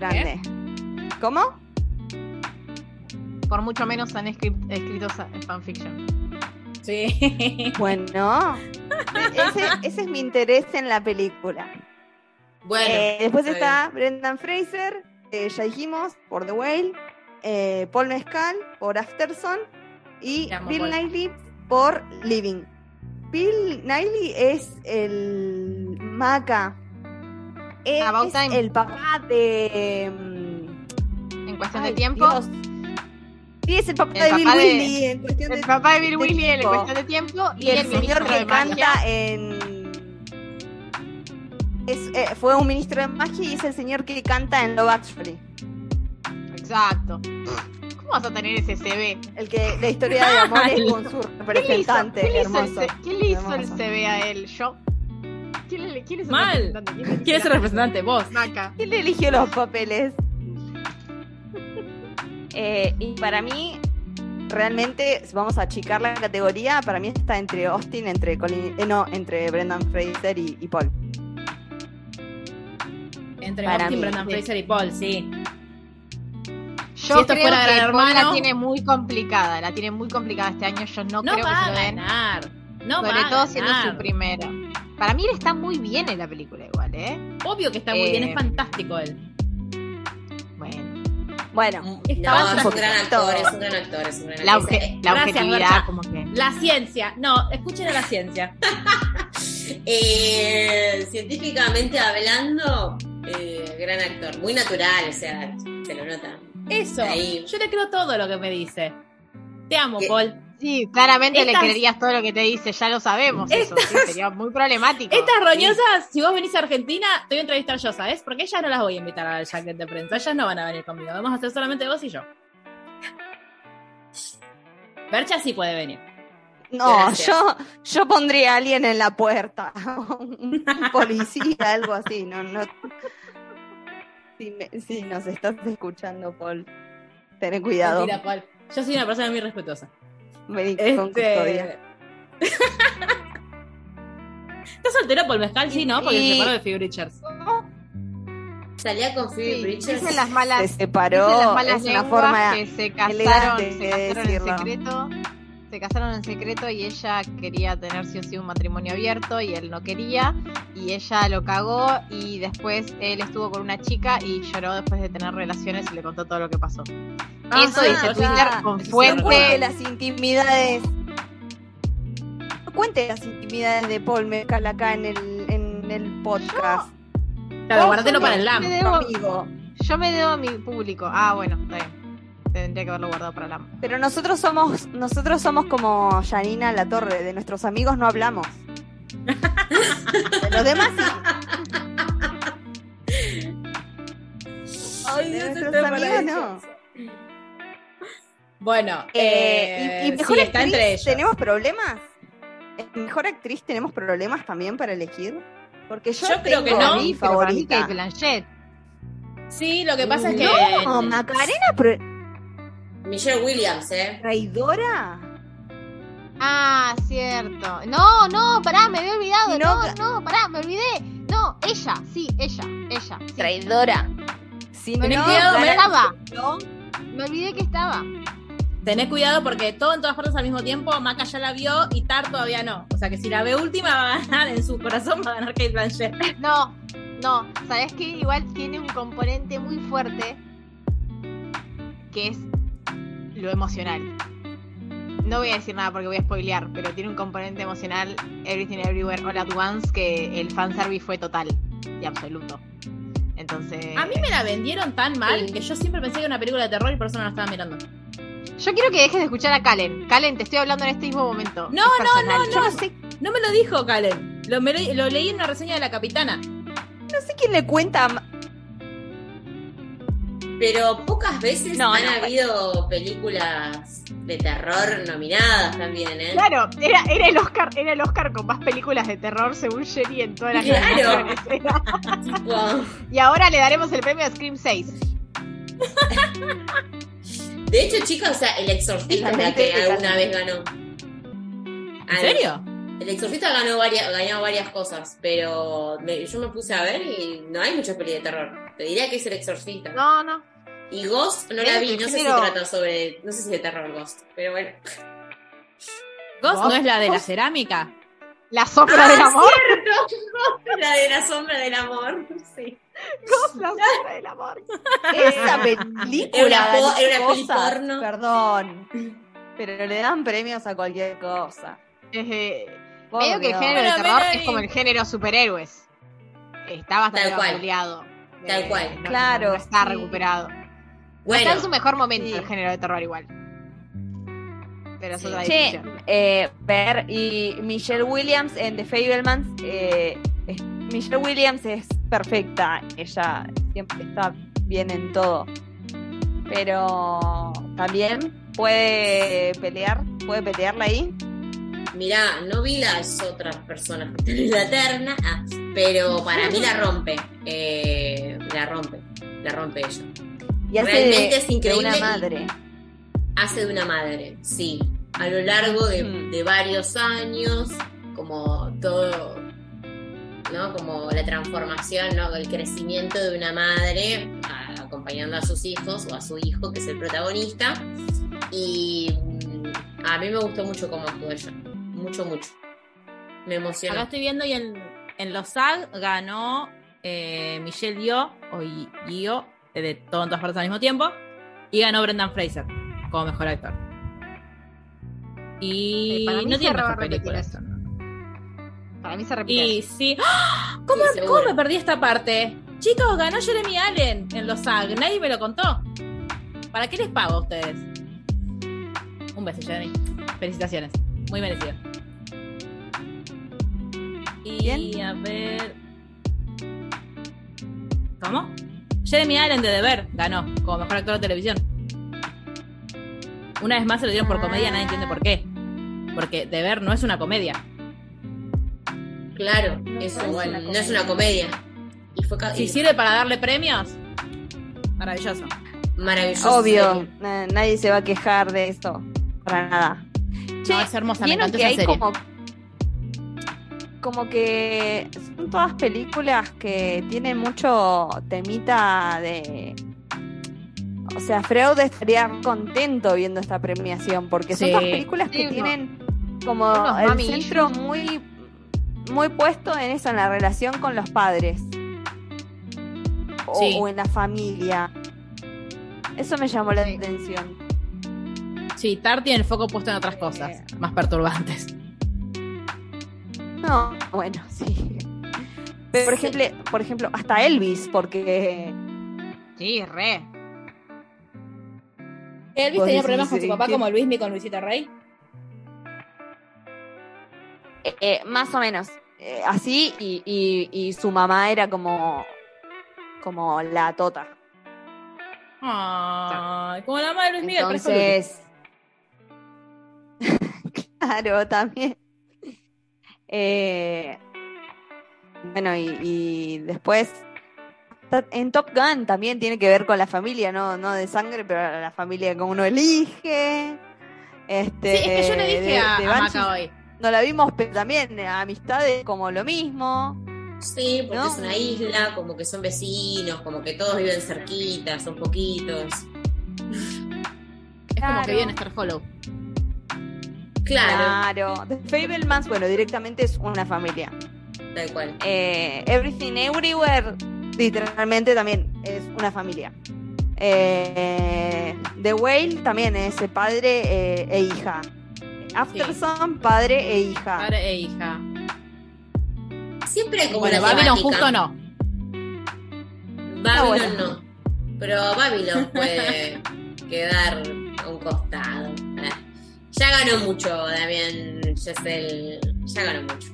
S4: Grande. ¿Cómo?
S3: Por mucho menos han escri- escrito sa- fanfiction.
S1: Sí.
S4: Bueno, ese, ese es mi interés en la película.
S2: Bueno,
S4: Eh, después
S2: está
S4: está Brendan Fraser, eh, ya dijimos, por The Whale, eh, Paul Mescal por Afterson y Bill
S1: Paul.
S4: Nighy por Living. Bill Nighy es el Maca. Es
S3: About Time.
S4: el papá de. mm,
S3: En cuestión
S4: ay,
S3: de tiempo,
S4: Dios. Sí, es el papá
S3: El
S4: de Bill
S3: de-
S4: Willy en cuestión
S3: el
S4: de
S3: papá de Bill Willy en cuestión de tiempo y,
S4: y el, señor que canta en es, eh, fue un ministro de magia y es el señor que canta en Love Actually
S3: Exacto. ¿Cómo vas a tener ese CV?
S4: el que la historia de amor es con su
S3: ¿Quién le hizo,
S4: representante
S3: quién le hizo el,
S4: hermoso
S3: quién le hizo el. CV a él? ¿Yo? ¿Quién, le- quién es el
S1: Mal.
S3: representante? ¿Quién, le-
S1: ¿Quién es el representante? Vos.
S3: Maca.
S4: ¿Quién le eligió los papeles? Eh, y para mí realmente si vamos a achicar la categoría para mí está entre Austin entre Colin, eh, no entre Brendan Fraser y, y Paul
S1: Entre
S4: Para
S1: Austin,
S4: mí,
S1: Brendan
S3: sí.
S1: Fraser y Paul, sí.
S3: Yo
S1: esto
S3: creo
S1: fuera
S3: que
S1: Gran
S3: Paul la
S1: Hermano-
S3: tiene muy complicada. La tiene muy complicada este año. Yo no,
S1: No,
S3: creo que
S1: va
S3: se
S1: a
S3: lo den.
S1: ganar. No
S3: sobre
S1: va
S3: todo
S1: a
S3: siendo su primera. Para mí él está muy bien en la película igual, ¿eh?
S1: Obvio que está muy bien,
S3: Eh,
S1: es fantástico él.
S3: Bueno.
S4: bueno
S1: Está
S2: No, es un gran actor, es un gran actor, es un gran
S3: La,
S2: actor.
S3: obje- la
S1: Gracias,
S3: objetividad,
S1: Berta.
S3: como que.
S1: La ciencia. No, escuchen a la ciencia.
S2: Eh, científicamente hablando, eh, gran actor, muy natural, o sea, se lo nota.
S1: Eso.
S2: Ahí.
S1: Yo le creo todo lo que me dice. Te amo,
S2: ¿Qué?
S1: Paul.
S3: Sí, claramente
S1: Estas-
S3: le creerías todo lo que te dice, ya lo sabemos. Eso, sí, sería muy problemático.
S1: Estas
S3: Sí.
S1: roñosas, si vos venís a Argentina, te voy a entrevistar yo, ¿sabes? Porque ellas no las voy a invitar al jacket de prensa. Ellas no van a venir conmigo. Vamos a hacer solamente vos y yo. Bercha sí puede venir.
S4: No,
S2: Gracias.
S4: yo, yo pondría a alguien en la puerta, un policía, algo así, no, no. Si, me- si nos estás escuchando, Paul, ten cuidado,
S1: Mentira, Paul. Yo soy una persona muy respetuosa.
S4: Vení con custodia.
S1: Este... ¿Estás soltero por mezcal? Sí, ¿no? Porque
S3: Y-
S1: se separó de Phoebe Richards.
S2: Salía con Phoebe
S3: Sí, dicen las malas,
S4: Se
S3: dicen
S4: separó,
S3: las malas
S4: es una forma
S3: que se casaron, se casaron en secreto. Se casaron en secreto y ella quería tener sí o sí un matrimonio abierto y él no quería y ella lo cagó y después él estuvo con una chica y lloró después de tener relaciones y le contó todo lo que pasó.
S1: Ah,
S3: Eso
S1: sí,
S3: dice
S1: yo-
S3: Twitter con
S4: No cuente
S3: fuente.
S4: las intimidades. No cuente las intimidades de Paul Mezcal acá en el, en el podcast.
S1: Claro, guárdatelo para el
S3: me
S1: LAM.
S3: debo-
S4: amigo.
S3: Yo me debo a mi público. Ah, bueno, está bien. Tendría que haberlo guardado para la.
S4: Pero nosotros somos, nosotros somos como Janina La Torre, de nuestros amigos no hablamos. De los demás sí. no.
S1: Bueno,
S4: Eh, y, y
S1: eh,
S4: mejor
S1: sí, está
S4: actriz,
S1: entre ellos.
S4: ¿tenemos problemas? ¿En ¿Mejor actriz tenemos problemas también para elegir? Porque yo,
S1: Yo creo que no,
S4: mi favorita.
S3: Blanchett.
S1: Sí, lo que pasa es que.
S4: No, Macarena Pro-
S2: Michelle Williams, ¿eh?
S4: traidora.
S3: Ah, cierto. No, no, pará, me había olvidado.
S4: No,
S3: No, no, pará, me olvidé. No, ella, sí, ella, ella. sí.
S4: Traidora.
S1: Tenés
S4: no, no,
S3: Me olvidé que estaba.
S1: Tenés cuidado porque todo en todas partes al mismo tiempo, Maca ya la vio y Tar todavía no. O sea que si la ve última va a ganar en su corazón, va a ganar Kate Blanchett.
S3: No, no, ¿sabes qué? Igual tiene un componente muy fuerte que es lo emocional. No voy a decir nada porque voy a spoilear, pero tiene un componente emocional Everything Everywhere All at Once que el fanservice fue total y absoluto. Entonces,
S1: A mí me la vendieron tan mal
S2: Sí.
S1: que yo siempre pensé que era una película de terror y por eso no la estaba mirando.
S3: Yo quiero que dejes de escuchar a Kalen. Kalen, te estoy hablando en este mismo momento.
S1: No,
S3: Es
S1: no,
S3: personal.
S1: no, no.
S3: sé
S1: No me lo dijo Kalen. Lo, me lo, lo leí en una reseña de la capitana.
S4: no sé quién le cuenta.
S2: Pero pocas veces
S4: No,
S2: han
S4: no,
S2: habido películas de terror nominadas también, ¿eh?
S3: Claro, era, era el Oscar, era el Oscar con más películas de terror según Sherry en todas las
S2: Claro. Tipo,
S3: Y ahora le daremos el premio a Scream 6.
S2: de hecho, chicos, o sea, El Exorcista es la que alguna vez ganó.
S1: ¿En serio?
S2: El Exorcista ganó varias, ganó varias cosas, pero me- yo me puse a ver y no hay muchas películas de terror. Te diría que es El Exorcista.
S3: No, no.
S2: Y Ghost no la vi, no sé si trata sobre, no sé si de terror Ghost, pero bueno.
S1: ¿Ghost no es la de la cerámica?
S3: La sombra
S2: Ah,
S3: del amor.
S2: La de la sombra del amor, sí.
S3: Del amor.
S4: Esa
S2: Era
S4: película.
S2: una era una porno.
S4: Perdón. Pero le dan premios a cualquier cosa.
S3: Eh,
S4: Por
S3: medio que el género de terror es como el género superhéroes. Está bastante
S2: Tal cual.
S3: vapuleado.
S2: Tal
S3: Eh,
S2: cual.
S3: no-
S4: Claro,
S3: No está
S4: sí.
S3: recuperado.
S2: Bueno,
S3: está en su mejor momento
S4: Sí.
S3: el género de terror igual. Pero es
S2: Sí.
S3: otra
S4: Che. Eh, ver, y Michelle Williams en The Fablemans, eh, es- Michelle Williams es perfecta, ella siempre está bien en todo, pero también puede pelear, puede pelearla ahí.
S2: mirá, no vi las otras personas en la terna, ah, pero para mí la rompe. eh, la rompe, la rompe ella.
S4: Y hace
S2: Realmente
S4: de,
S2: es increíble
S4: de una madre.
S2: Hace de una madre, sí. A lo largo de,
S4: Mm.
S2: de varios años, como todo, ¿no? Como la transformación, ¿no? El crecimiento de una madre a- acompañando a sus hijos o a su hijo, que es el protagonista. Y mm, a mí me gustó mucho cómo actuó ella. Mucho, mucho. Me
S1: Acá
S2: emocionó.
S1: estoy viendo y en, en los SAG ganó eh, Michelle Yeoh, o eh, de todas partes al mismo tiempo, y ganó Brendan Fraser como mejor actor. Y
S3: Sí, para mí
S1: no tiene mejor película.
S3: eso. Para mí se repite.
S1: Y
S3: eso.
S1: sí. ¡Ah! ¿Cómo,
S2: Sí,
S1: cómo me perdí esta parte? Chicos, ganó Jeremy Allen en los SAG. Nadie me lo contó. ¿Para qué les pago a ustedes? Un beso, Jeremy. Felicitaciones. Muy merecido. Y
S4: ¿Quién?
S1: a ver. ¿Cómo? Jeremy Allen de Deber ganó como mejor actor de televisión. Una vez más se lo dieron por comedia, nadie entiende por qué. Porque Deber no es una comedia.
S2: Claro,
S4: No
S2: es no es una comedia. Y fue
S1: Si
S2: y
S1: sirve para darle premios, maravilloso.
S2: maravilloso.
S4: Obvio, na- nadie se va a quejar de eso, para nada. Che,
S1: No, es hermosa, me
S4: ¿vieron
S1: encantó
S4: que
S1: esa
S4: hay
S1: serie.
S4: como como que son todas películas que tienen mucho temita de o sea, Freud estaría contento viendo esta premiación porque son todas películas que
S3: Sí, no.
S4: tienen como
S3: Unos
S4: el
S3: mami
S4: centro muy muy puesto en eso, en la relación con los padres o,
S1: Sí.
S4: o en la familia. Eso me llamó la
S3: Sí.
S4: atención.
S1: Sí, Tar tiene el foco puesto en otras cosas, más perturbantes.
S4: No, bueno, sí. Pero por ejemplo, por ejemplo, hasta Elvis, porque
S3: Sí, re.
S1: Elvis tenía problemas con su papá
S4: ¿qué?
S1: como Luismi con Luisita Rey.
S4: eh, más o menos eh, así y, y, y su mamá era como como la tota.
S1: Ay, como la madre de Luis Miguel.
S4: Entonces, claro, también. Eh, bueno, y, y después en Top Gun también tiene que ver con la familia, no, no de sangre, pero la familia que uno elige. Este,
S1: Sí, es que yo le dije
S4: de-
S1: a,
S4: de Banshees
S1: hoy.
S4: No la vimos, pero también eh, amistades como lo mismo.
S2: Sí, porque
S4: ¿No?
S2: es una isla, como que son vecinos, como que todos viven cerquita, son poquitos.
S1: Es como que viene Star Hollow.
S2: Claro,
S4: Claro. The Fablemans, bueno, directamente es una familia.
S2: tal cual.
S4: Eh, Everything Everywhere, literalmente también es una familia. Eh, The Whale también es padre eh, e hija. Afterson, padre e hija.
S1: Padre e hija.
S2: Siempre hay como
S1: Bueno,
S2: una
S1: Babylon
S2: temática.
S1: justo no.
S2: Babylon
S4: Ah, bueno.
S2: no. Pero Babylon puede quedar a un costado. Eh, Ya ganó mucho, Damián Giselle. Ya ganó mucho.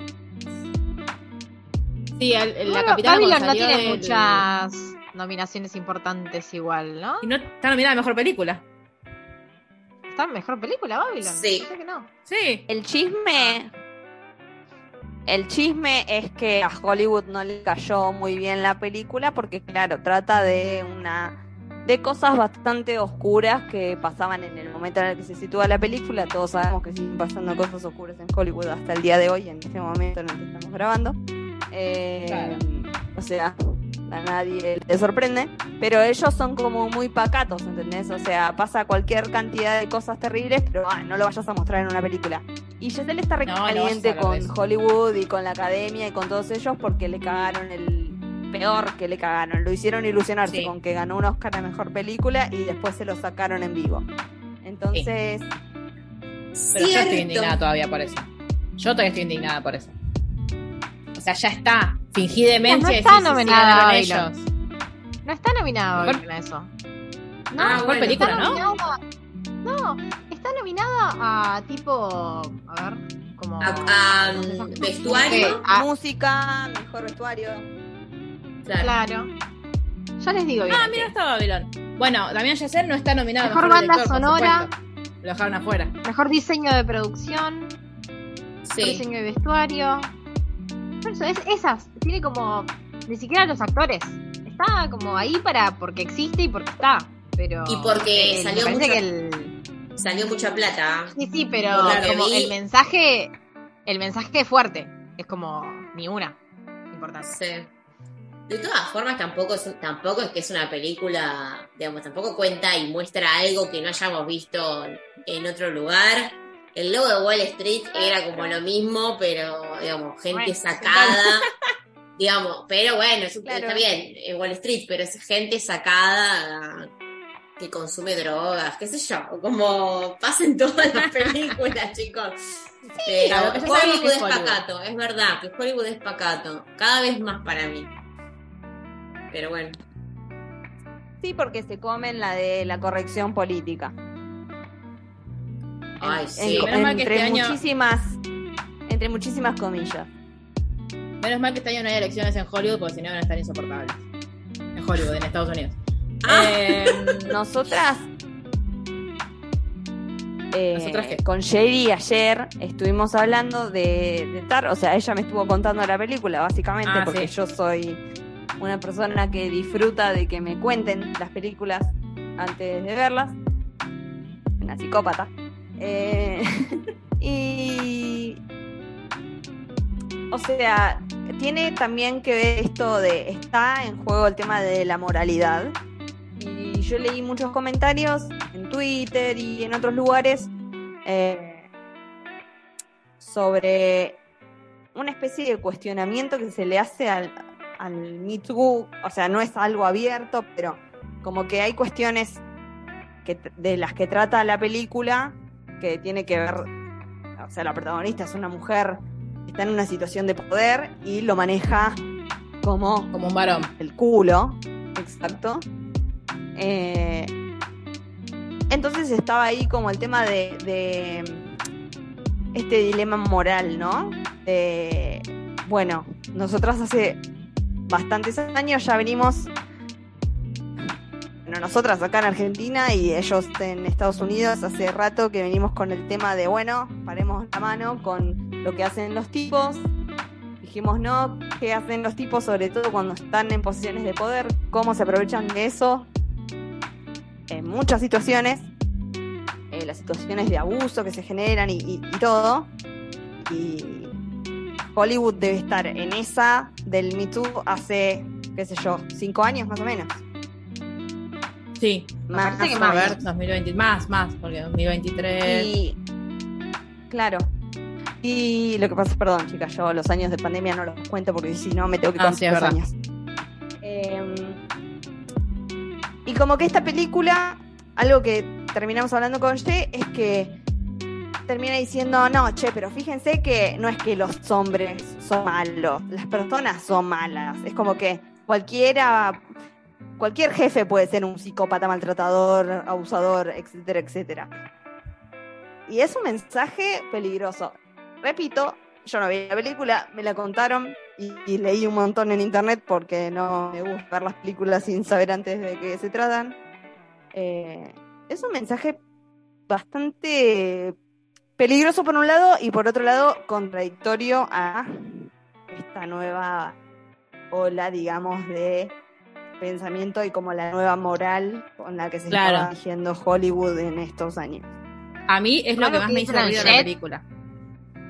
S1: Sí, el- el- la
S3: Bueno,
S1: capitana
S3: Babylon no tiene muchas nominaciones importantes igual, ¿no?
S1: Y no está nominada a mejor película.
S3: ¿Está mejor película Babylon?
S2: Sí.
S3: Yo sé que no.
S1: Sí.
S4: El chisme. El chisme es que a Hollywood no le cayó muy bien la película porque, claro, trata de una. de cosas bastante oscuras que pasaban en el momento en el que se sitúa la película. Todos sabemos que siguen pasando cosas oscuras en Hollywood hasta el día de hoy, en este momento en el que estamos grabando. Eh,
S1: Claro.
S4: O sea, a nadie le sorprende. Pero ellos son como muy pacatos, ¿entendés? O sea, pasa cualquier cantidad de cosas terribles, pero ah, no lo vayas a mostrar en una película. Y Giselle está
S1: No, no
S4: recaliente
S1: de
S4: con. Hollywood y con la academia y con todos ellos porque le cagaron el peor que le cagaron. Lo hicieron ilusionarse
S1: Sí.
S4: con que ganó un Oscar a mejor película y después se lo sacaron en vivo. Entonces,
S1: Pero yo estoy indignada todavía por eso. Yo todavía estoy indignada por eso. O sea, ya está. Fingí demencia
S3: No está
S1: ganaron
S3: Babylon.
S1: ellos.
S3: No está nominada
S1: Mejor-
S3: Babylon a eso.
S2: Ah,
S1: mejor
S2: bueno.
S1: película,
S3: Está
S1: ¿no?
S3: nominada. No, está nominada a tipo. A ver, como.
S2: A, a,
S3: no
S2: vestuario.
S3: Ah.
S4: música, mejor vestuario.
S2: Claro.
S3: Claro. Ya les digo bien.
S1: Ah, mira, está Babylon. Bueno, Damián Yeser no está nominado a
S3: Mejor
S1: mejor
S3: banda
S1: director,
S3: sonora.
S1: Lo dejaron afuera.
S3: Mejor diseño de producción,
S2: Sí.
S3: diseño de vestuario. Es esas. Tiene como. Ni siquiera los actores. Está como ahí para. porque existe y porque está. Pero.
S2: Y porque
S3: eh,
S2: salió mucho-
S3: que el.
S2: Salió mucha plata.
S3: Sí, sí, pero como el mensaje. El mensaje es fuerte. Es como. Ni una. Importante.
S2: Sí. De todas formas, tampoco es, tampoco es que es una película, digamos, tampoco cuenta y muestra algo que no hayamos visto en otro lugar. El logo de Wall Street era como lo mismo, pero, digamos, gente
S3: Bueno,
S2: sacada. digamos, pero bueno, es un-
S4: Claro.
S2: está bien, en Wall Street, pero es gente sacada que consume drogas, qué sé yo, como pasa en todas las películas, chicos.
S1: Claro, sabemos
S2: Hollywood
S1: es
S2: pacato, es verdad que Hollywood es pacato, cada vez más para mí. Pero bueno,
S4: Sí, porque se comen la de la corrección política.
S2: Ay,
S4: En-
S2: sí.
S1: Menos mal que
S4: entre
S1: este año-
S4: muchísimas, entre muchísimas comillas.
S1: Menos mal que este año no hay elecciones en Hollywood porque si no van a estar insoportables. En Hollywood, en Estados Unidos.
S2: Ah.
S1: Eh,
S4: Nosotras, eh,
S1: ¿Nosotras qué?
S4: con Sherry ayer estuvimos hablando de, de Tar, o sea, ella me estuvo contando la película básicamente
S1: Ah,
S4: porque
S1: sí.
S4: yo soy una persona que disfruta de que me cuenten las películas antes de verlas, una psicópata. Eh, y, o sea, tiene también que ver esto de, está en juego el tema de la moralidad. Y yo leí muchos comentarios en Twitter y en otros lugares eh, sobre una especie de cuestionamiento que se le hace al, al Me Too. O sea, no es algo abierto, pero como que hay cuestiones que, de las que trata la película que tiene que ver. O sea, la protagonista es una mujer que está en una situación de poder y lo maneja como
S1: como un varón.
S4: el culo, exacto. Eh, entonces estaba ahí como el tema de, de este dilema moral, ¿no? De, bueno, nosotras hace bastantes años ya venimos bueno, nosotras acá en Argentina y ellos en Estados Unidos hace rato que venimos con el tema de, bueno, paremos la mano con lo que hacen los tipos. Dijimos, no, ¿qué hacen los tipos, sobre todo cuando están en posiciones de poder? ¿Cómo se aprovechan de eso? En muchas situaciones, eh, las situaciones de abuso que se generan y, y- todo. Y Hollywood debe estar en esa del Me Too hace, qué sé yo, cinco años más o menos.
S1: Sí.
S4: Más,
S3: que
S1: A
S3: más.
S1: ver, 2020, más, más, porque 2023.
S4: Y claro. Y lo que pasa, perdón, chicas, yo los años de pandemia no los cuento porque si no me tengo que
S1: Ah,
S4: contar
S1: sí,
S4: años. Em, y como que esta película, algo que terminamos hablando con Ye, es que termina diciendo, no, che, pero fíjense que no es que los hombres son malos, las personas son malas. Es como que cualquiera, cualquier jefe puede ser un psicópata, maltratador, abusador, etcétera, etcétera. Y es un mensaje peligroso. Repito, yo no vi la película, me la contaron y, leí un montón en internet porque no me gusta ver las películas sin saber antes de qué se tratan. Eh, es un mensaje bastante peligroso por un lado y por otro lado contradictorio a esta nueva ola, digamos, de pensamiento y como la nueva moral con la que se
S1: Claro.
S4: está dirigiendo Hollywood en estos años.
S1: A mí es lo que más
S3: que
S1: me hizo ruido de la película.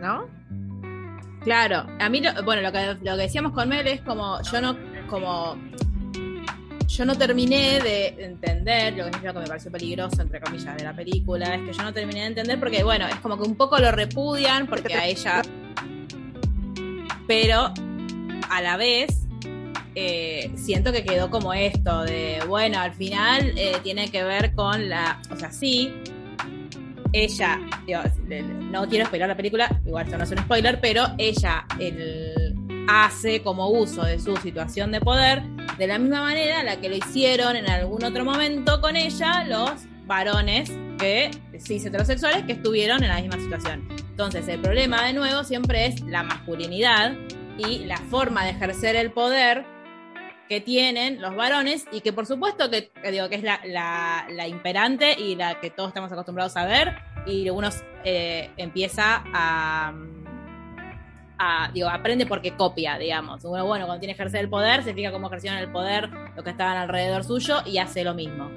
S3: ¿No?
S1: Claro, a mí, lo- bueno, lo que, lo que decíamos con Mel es como, yo no, como, yo no terminé de entender, lo que es lo que me pareció peligroso, entre comillas, de la película, es que yo no terminé de entender porque, bueno, es como que un poco lo repudian porque a ella, pero a la vez eh, siento que quedó como esto de, bueno, al final eh, tiene que ver con la, o sea, sí, ella, no quiero spoiler la película, igual esto no es un spoiler, pero ella el- hace como uso de su situación de poder de la misma manera en la que lo hicieron en algún otro momento con ella los varones que cis heterosexuales que estuvieron en la misma situación. Entonces, el problema de nuevo siempre es la masculinidad y la forma de ejercer el poder que tienen los varones y que por supuesto que, digo que es la, imperante y la que todos estamos acostumbrados a ver y uno eh, empieza a, a- digo aprende porque copia digamos. Uno bueno cuando tiene ejercer el poder se fija cómo ejercieron el poder los que estaban alrededor suyo y hace lo mismo.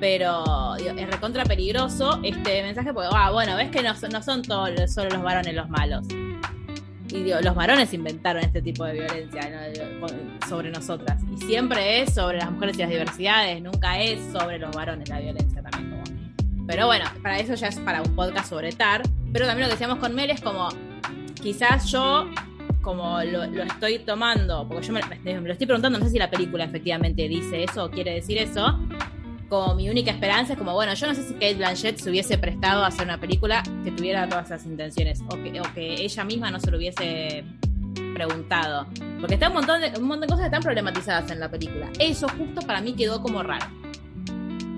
S1: Pero es recontra peligroso este mensaje porque ah bueno ves que no, no son todos solo los varones los malos y digo, los varones inventaron este tipo de violencia ¿no? Sobre nosotras. Y siempre es sobre las mujeres y las diversidades, nunca es sobre los varones la violencia también. Como. Pero bueno, para eso ya es para un podcast sobre TAR. Pero también lo que decíamos con Mel es como, quizás yo, como lo, lo estoy tomando, porque yo me, me lo estoy preguntando, no sé si la película efectivamente dice eso o quiere decir eso. Como mi única esperanza es como, bueno, yo no sé si Kate Blanchett se hubiese prestado a hacer una película que tuviera todas esas intenciones o que, o que ella misma no se lo hubiese preguntado. Porque está un montón, de, un montón de cosas que están problematizadas en la película. Eso justo para mí quedó como raro.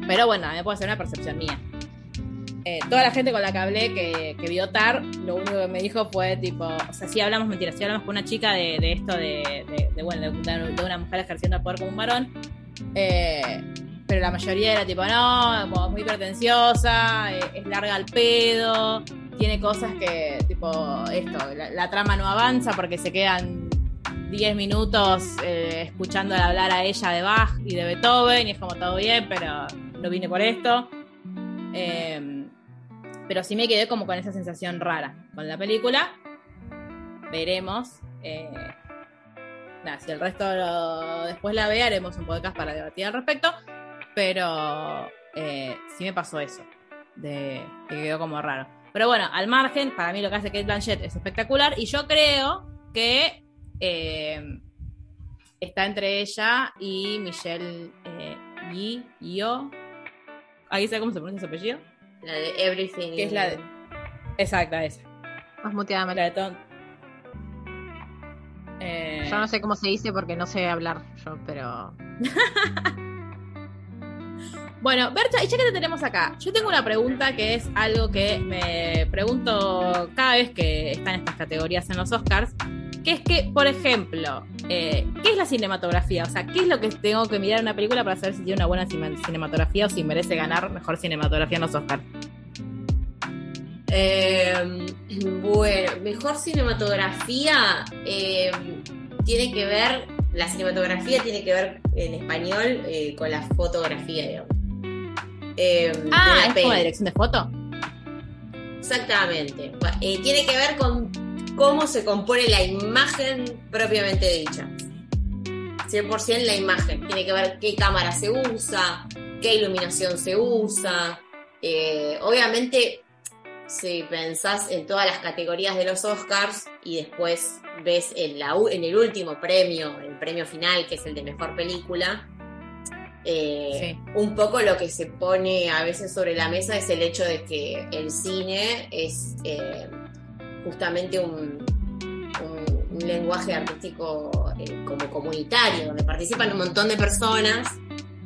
S1: Pero bueno, me puede ser una percepción mía. Eh, toda la gente con la que hablé que, que vio TAR, lo único que me dijo fue tipo, o sea, sí hablamos mentiras, sí hablamos con una chica de, de esto de, de- de, bueno, de una mujer ejerciendo el poder como un varón. Eh, pero la mayoría era tipo, no, como muy pretenciosa, eh, es larga al pedo, tiene cosas que, tipo, esto, la, trama no avanza porque se quedan 10 minutos eh, escuchándola hablar a ella de Bach y de Beethoven, y es como todo bien, pero no vine por esto. Eh, pero sí me quedé como con esa sensación rara con la película. Veremos. eh, si el resto lo- después la ve, haremos un podcast para debatir al respecto. Pero eh, sí me pasó eso. De que quedó como raro. Pero bueno, al margen, para mí lo que hace Kate Blanchett es espectacular. Y yo creo que eh, está entre ella y Michelle eh, Yi, Yo. ¿Ahí sabe cómo se pronuncia su apellido?
S2: La de Everything.
S1: Que es la de. Exacta, esa.
S3: Más muteada,
S1: La de Ton. Eh,
S3: Yo no sé cómo se dice porque no sé hablar yo, pero.
S1: Bueno, Bercha, y ya que te tenemos acá, yo tengo una pregunta que es algo que me pregunto cada vez que están estas categorías en los Oscars, que es que, por ejemplo, eh, ¿qué es la cinematografía? O sea, ¿qué es lo que tengo que mirar en una película para saber si tiene una buena cinematografía o si merece ganar mejor cinematografía en los Oscars?
S2: Eh, bueno, mejor cinematografía eh, tiene que ver, la cinematografía tiene que ver en español eh, con la fotografía, digamos. Eh,
S1: ah,
S2: de
S1: es como la dirección de foto.
S2: Exactamente. Eh, tiene que ver con cómo se compone la imagen propiamente dicha. 100% la imagen. Tiene que ver qué cámara se usa, qué iluminación se usa. Eh, obviamente, si pensás en todas las categorías de los Oscars y después ves en, la, u- en el último premio, el premio final, que es el de mejor película, eh, un poco lo que se pone a veces sobre la mesa es el hecho de que el cine es eh, justamente un, un- un lenguaje artístico eh, como comunitario, donde participan un montón de personas.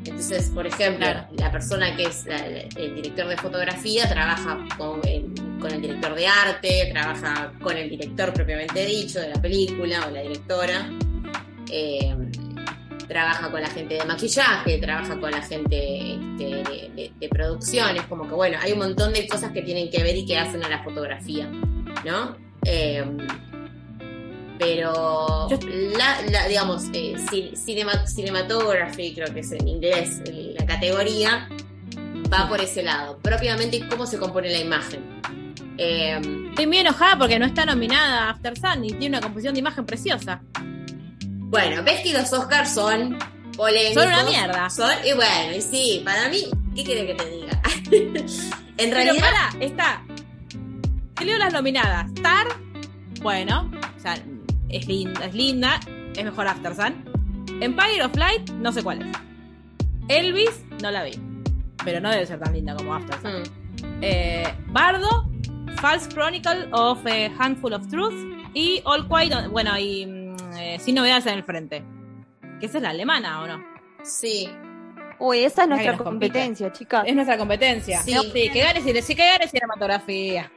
S2: Entonces, por ejemplo,
S1: Claro.
S2: la persona que es la- el director de fotografía trabaja con el, con el director de arte, trabaja con el director propiamente dicho de la película o la directora. Trabaja con la gente de maquillaje, trabaja con la gente de, de- como que bueno, hay un montón de cosas que tienen que ver y que hacen a la fotografía, ¿no? Eh, pero la, la- digamos, eh, ci- cinema- cinematography, creo que es en inglés la categoría, va por ese lado, propiamente cómo se compone la imagen. Eh,
S1: Estoy muy enojada porque no está nominada After Sun y tiene una composición de imagen preciosa.
S2: Bueno, ves que los Oscars son polémicos.
S1: Son una mierda.
S2: Son, y bueno, y sí, para mí, ¿qué querés que te diga? en
S1: Pero
S2: realidad,
S1: para, está. Te leo las nominadas. Tar, bueno, o sea, es linda, es linda, es mejor After Sun. Empire of Light, no sé cuál es. Elvis, no la vi. Pero no debe ser tan linda como After Sun.
S2: mm,
S1: Eh, Bardo, False Chronicle of a Handful of Truth y All Quiet, bueno, y mm, eh, Sin Novedades en el Frente. Que esa es la alemana, ¿o no?
S2: sí,
S4: Uy, esa es nuestra
S1: nos compite.
S4: competencia, chicas.
S1: Es nuestra competencia.
S2: Sí.
S1: Sí, que gane, sí, que gane cinematografía.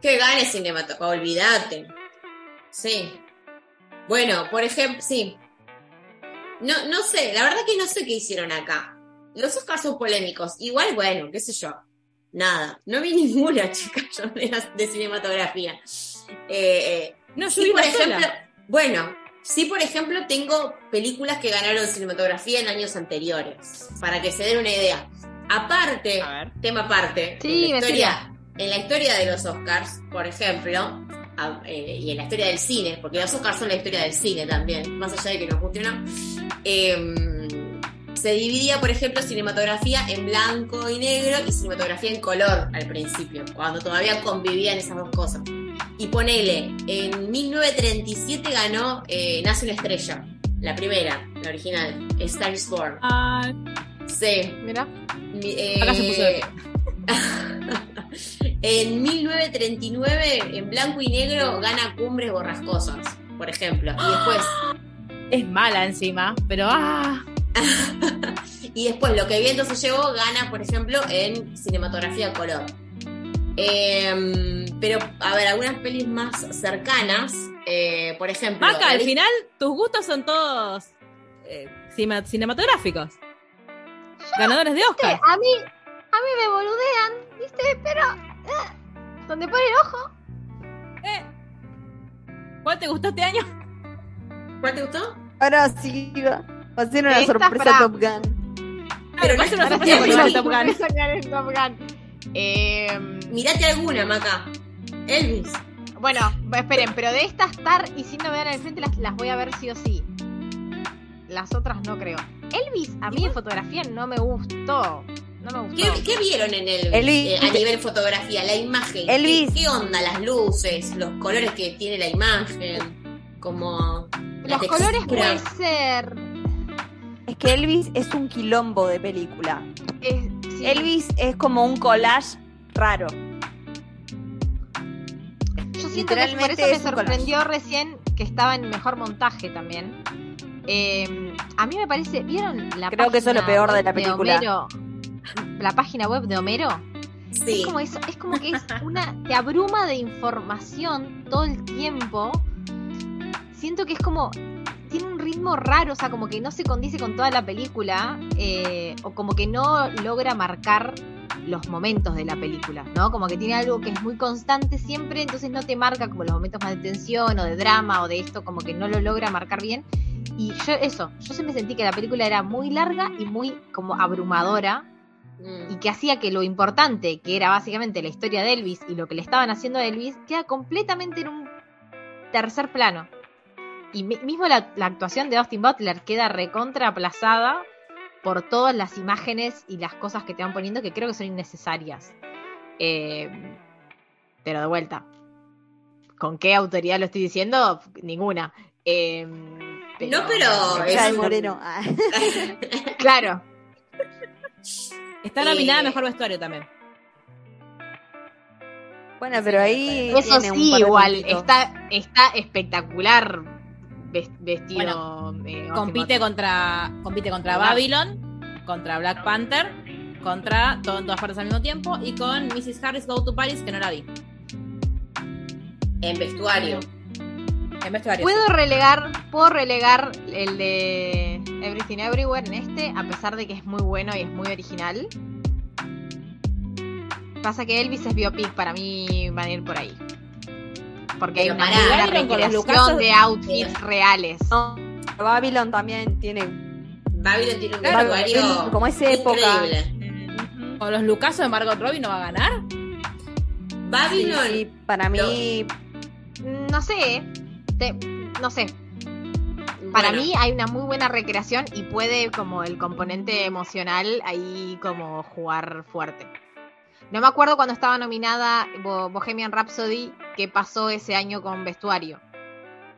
S2: que gane cinematografía, olvídate. Sí. Bueno, por ejemplo, sí. No, no sé, la verdad que no sé qué hicieron acá. Los Oscars son polémicos. Igual, bueno, qué sé yo. Nada. No vi ninguna, chica, yo de, cinematografía. Eh, eh,
S1: No, yo
S2: Sí,
S1: vi
S2: por ejemplo,
S1: sola.
S2: bueno, sí, por ejemplo, tengo películas que ganaron cinematografía en años anteriores, para que se den una idea. Aparte, tema aparte,
S3: Sí,
S2: en, la historia, en la historia de los Oscars, por ejemplo, a- eh, y en la historia del cine, porque los Oscars son la historia del cine también, más allá de que nos guste o no, eh, se dividía, por ejemplo, cinematografía en blanco y negro y cinematografía en color al principio, cuando todavía convivían esas dos cosas. Y ponele, en 1937 ganó eh, Nace una estrella, la primera, la original, Star is Born.
S1: Ah,
S2: Sí.
S3: Mira.
S2: Mi- eh,
S1: Acá se puso de
S2: en 1939, en blanco y negro, gana Cumbres Borrascosas, por ejemplo. Y después,
S1: es mala encima, pero ah.
S2: y después Lo que viento se llevó gana, por ejemplo, en cinematografía color. Eh, pero, a ver, algunas pelis más cercanas, eh, por ejemplo.
S1: Maca, al final tus gustos son todos eh, cinematográficos. Ganadores de Oscar.
S3: a mí, a mí me boludean, ¿viste? Pero eh, donde pone el ojo,
S1: Eh, ¿Cuál te gustó este año?
S2: ¿Cuál te gustó?
S4: Ahora sí va va a ser una
S3: Esta
S4: sorpresa
S3: fra-
S4: Top Gun.
S1: Pero no es una sorpresa. Top Gun.
S3: Top Gun. Eh,
S2: Mirate alguna, Maca. Elvis.
S3: bueno, esperen, pero de estas Star y sin novedad en el frente las, las voy a ver sí o sí. Las otras no creo. Elvis, a mí en fotografía no me gustó. No me gustó.
S2: ¿Qué, qué vieron en Elvis,
S4: Elvis-
S2: eh, a nivel fotografía? La imagen. ¿Qué-
S4: Elvis.
S2: ¿Qué, onda? Las luces, los colores que tiene la imagen. Como.
S3: Los colores puede ser.
S4: Es que Elvis es un quilombo de película.
S3: sí.
S4: Elvis es como un collage raro.
S3: Siento que por eso me sorprendió recién que estaba en mejor montaje también. Eh, a mí me parece, ¿vieron la
S4: Creo que eso es lo
S3: página
S4: peor de la película.
S3: Homero? la página web de Homero.
S2: Sí.
S3: Es como eso, es como que es una, te abruma de información todo el tiempo. siento que es como tiene un ritmo raro, o sea, como que no se condice con toda la película, eh, o como que no logra marcar los momentos de la película, ¿no? Como que tiene algo que es muy constante siempre, entonces no te marca como los momentos más de tensión o de drama o de esto, como que no lo logra marcar bien. Y yo eso, yo se me sentí que la película era muy larga y muy como abrumadora y que hacía que lo importante, que era básicamente la historia de Elvis y lo que le estaban haciendo a Elvis, queda completamente en un tercer plano. Y mismo la, actuación de Austin Butler queda recontra aplazada por todas las imágenes y las cosas que te van poniendo que creo que son innecesarias. Eh, pero de vuelta, ¿con qué autoridad lo estoy diciendo? Ninguna. Eh,
S2: no, pero
S4: es Moreno.
S3: claro.
S1: Está nominada a Mejor Vestuario también.
S4: Bueno, pero ahí.
S3: Eso sí, igual. Está, está espectacular vestido.
S1: Eh, compite contra, compite contra Babylon, contra Black Panther, contra todo en todas partes al mismo tiempo y con Mrs. Harris Go to Paris, que no la vi.
S2: En vestuario.
S1: En vestuario.
S3: Puedo relegar, puedo relegar el de Everything Everywhere en este, a pesar de que es muy bueno y es muy original. Pasa que Elvis es biopic, para mí van a ir por ahí. Porque hay una, una recreación de outfits reales.
S4: Babylon también tiene.
S2: Babylon tiene un vestuario.
S4: Como esa época.
S1: Con los Lucasos de Margot Robbie no va a ganar.
S2: Babylon.
S4: Sí, para mí.
S3: No sé. no sé. Para mí hay una muy buena recreación y puede como el componente emocional ahí como jugar fuerte. No me acuerdo cuando estaba nominada Bohemian Rhapsody qué pasó ese año con vestuario.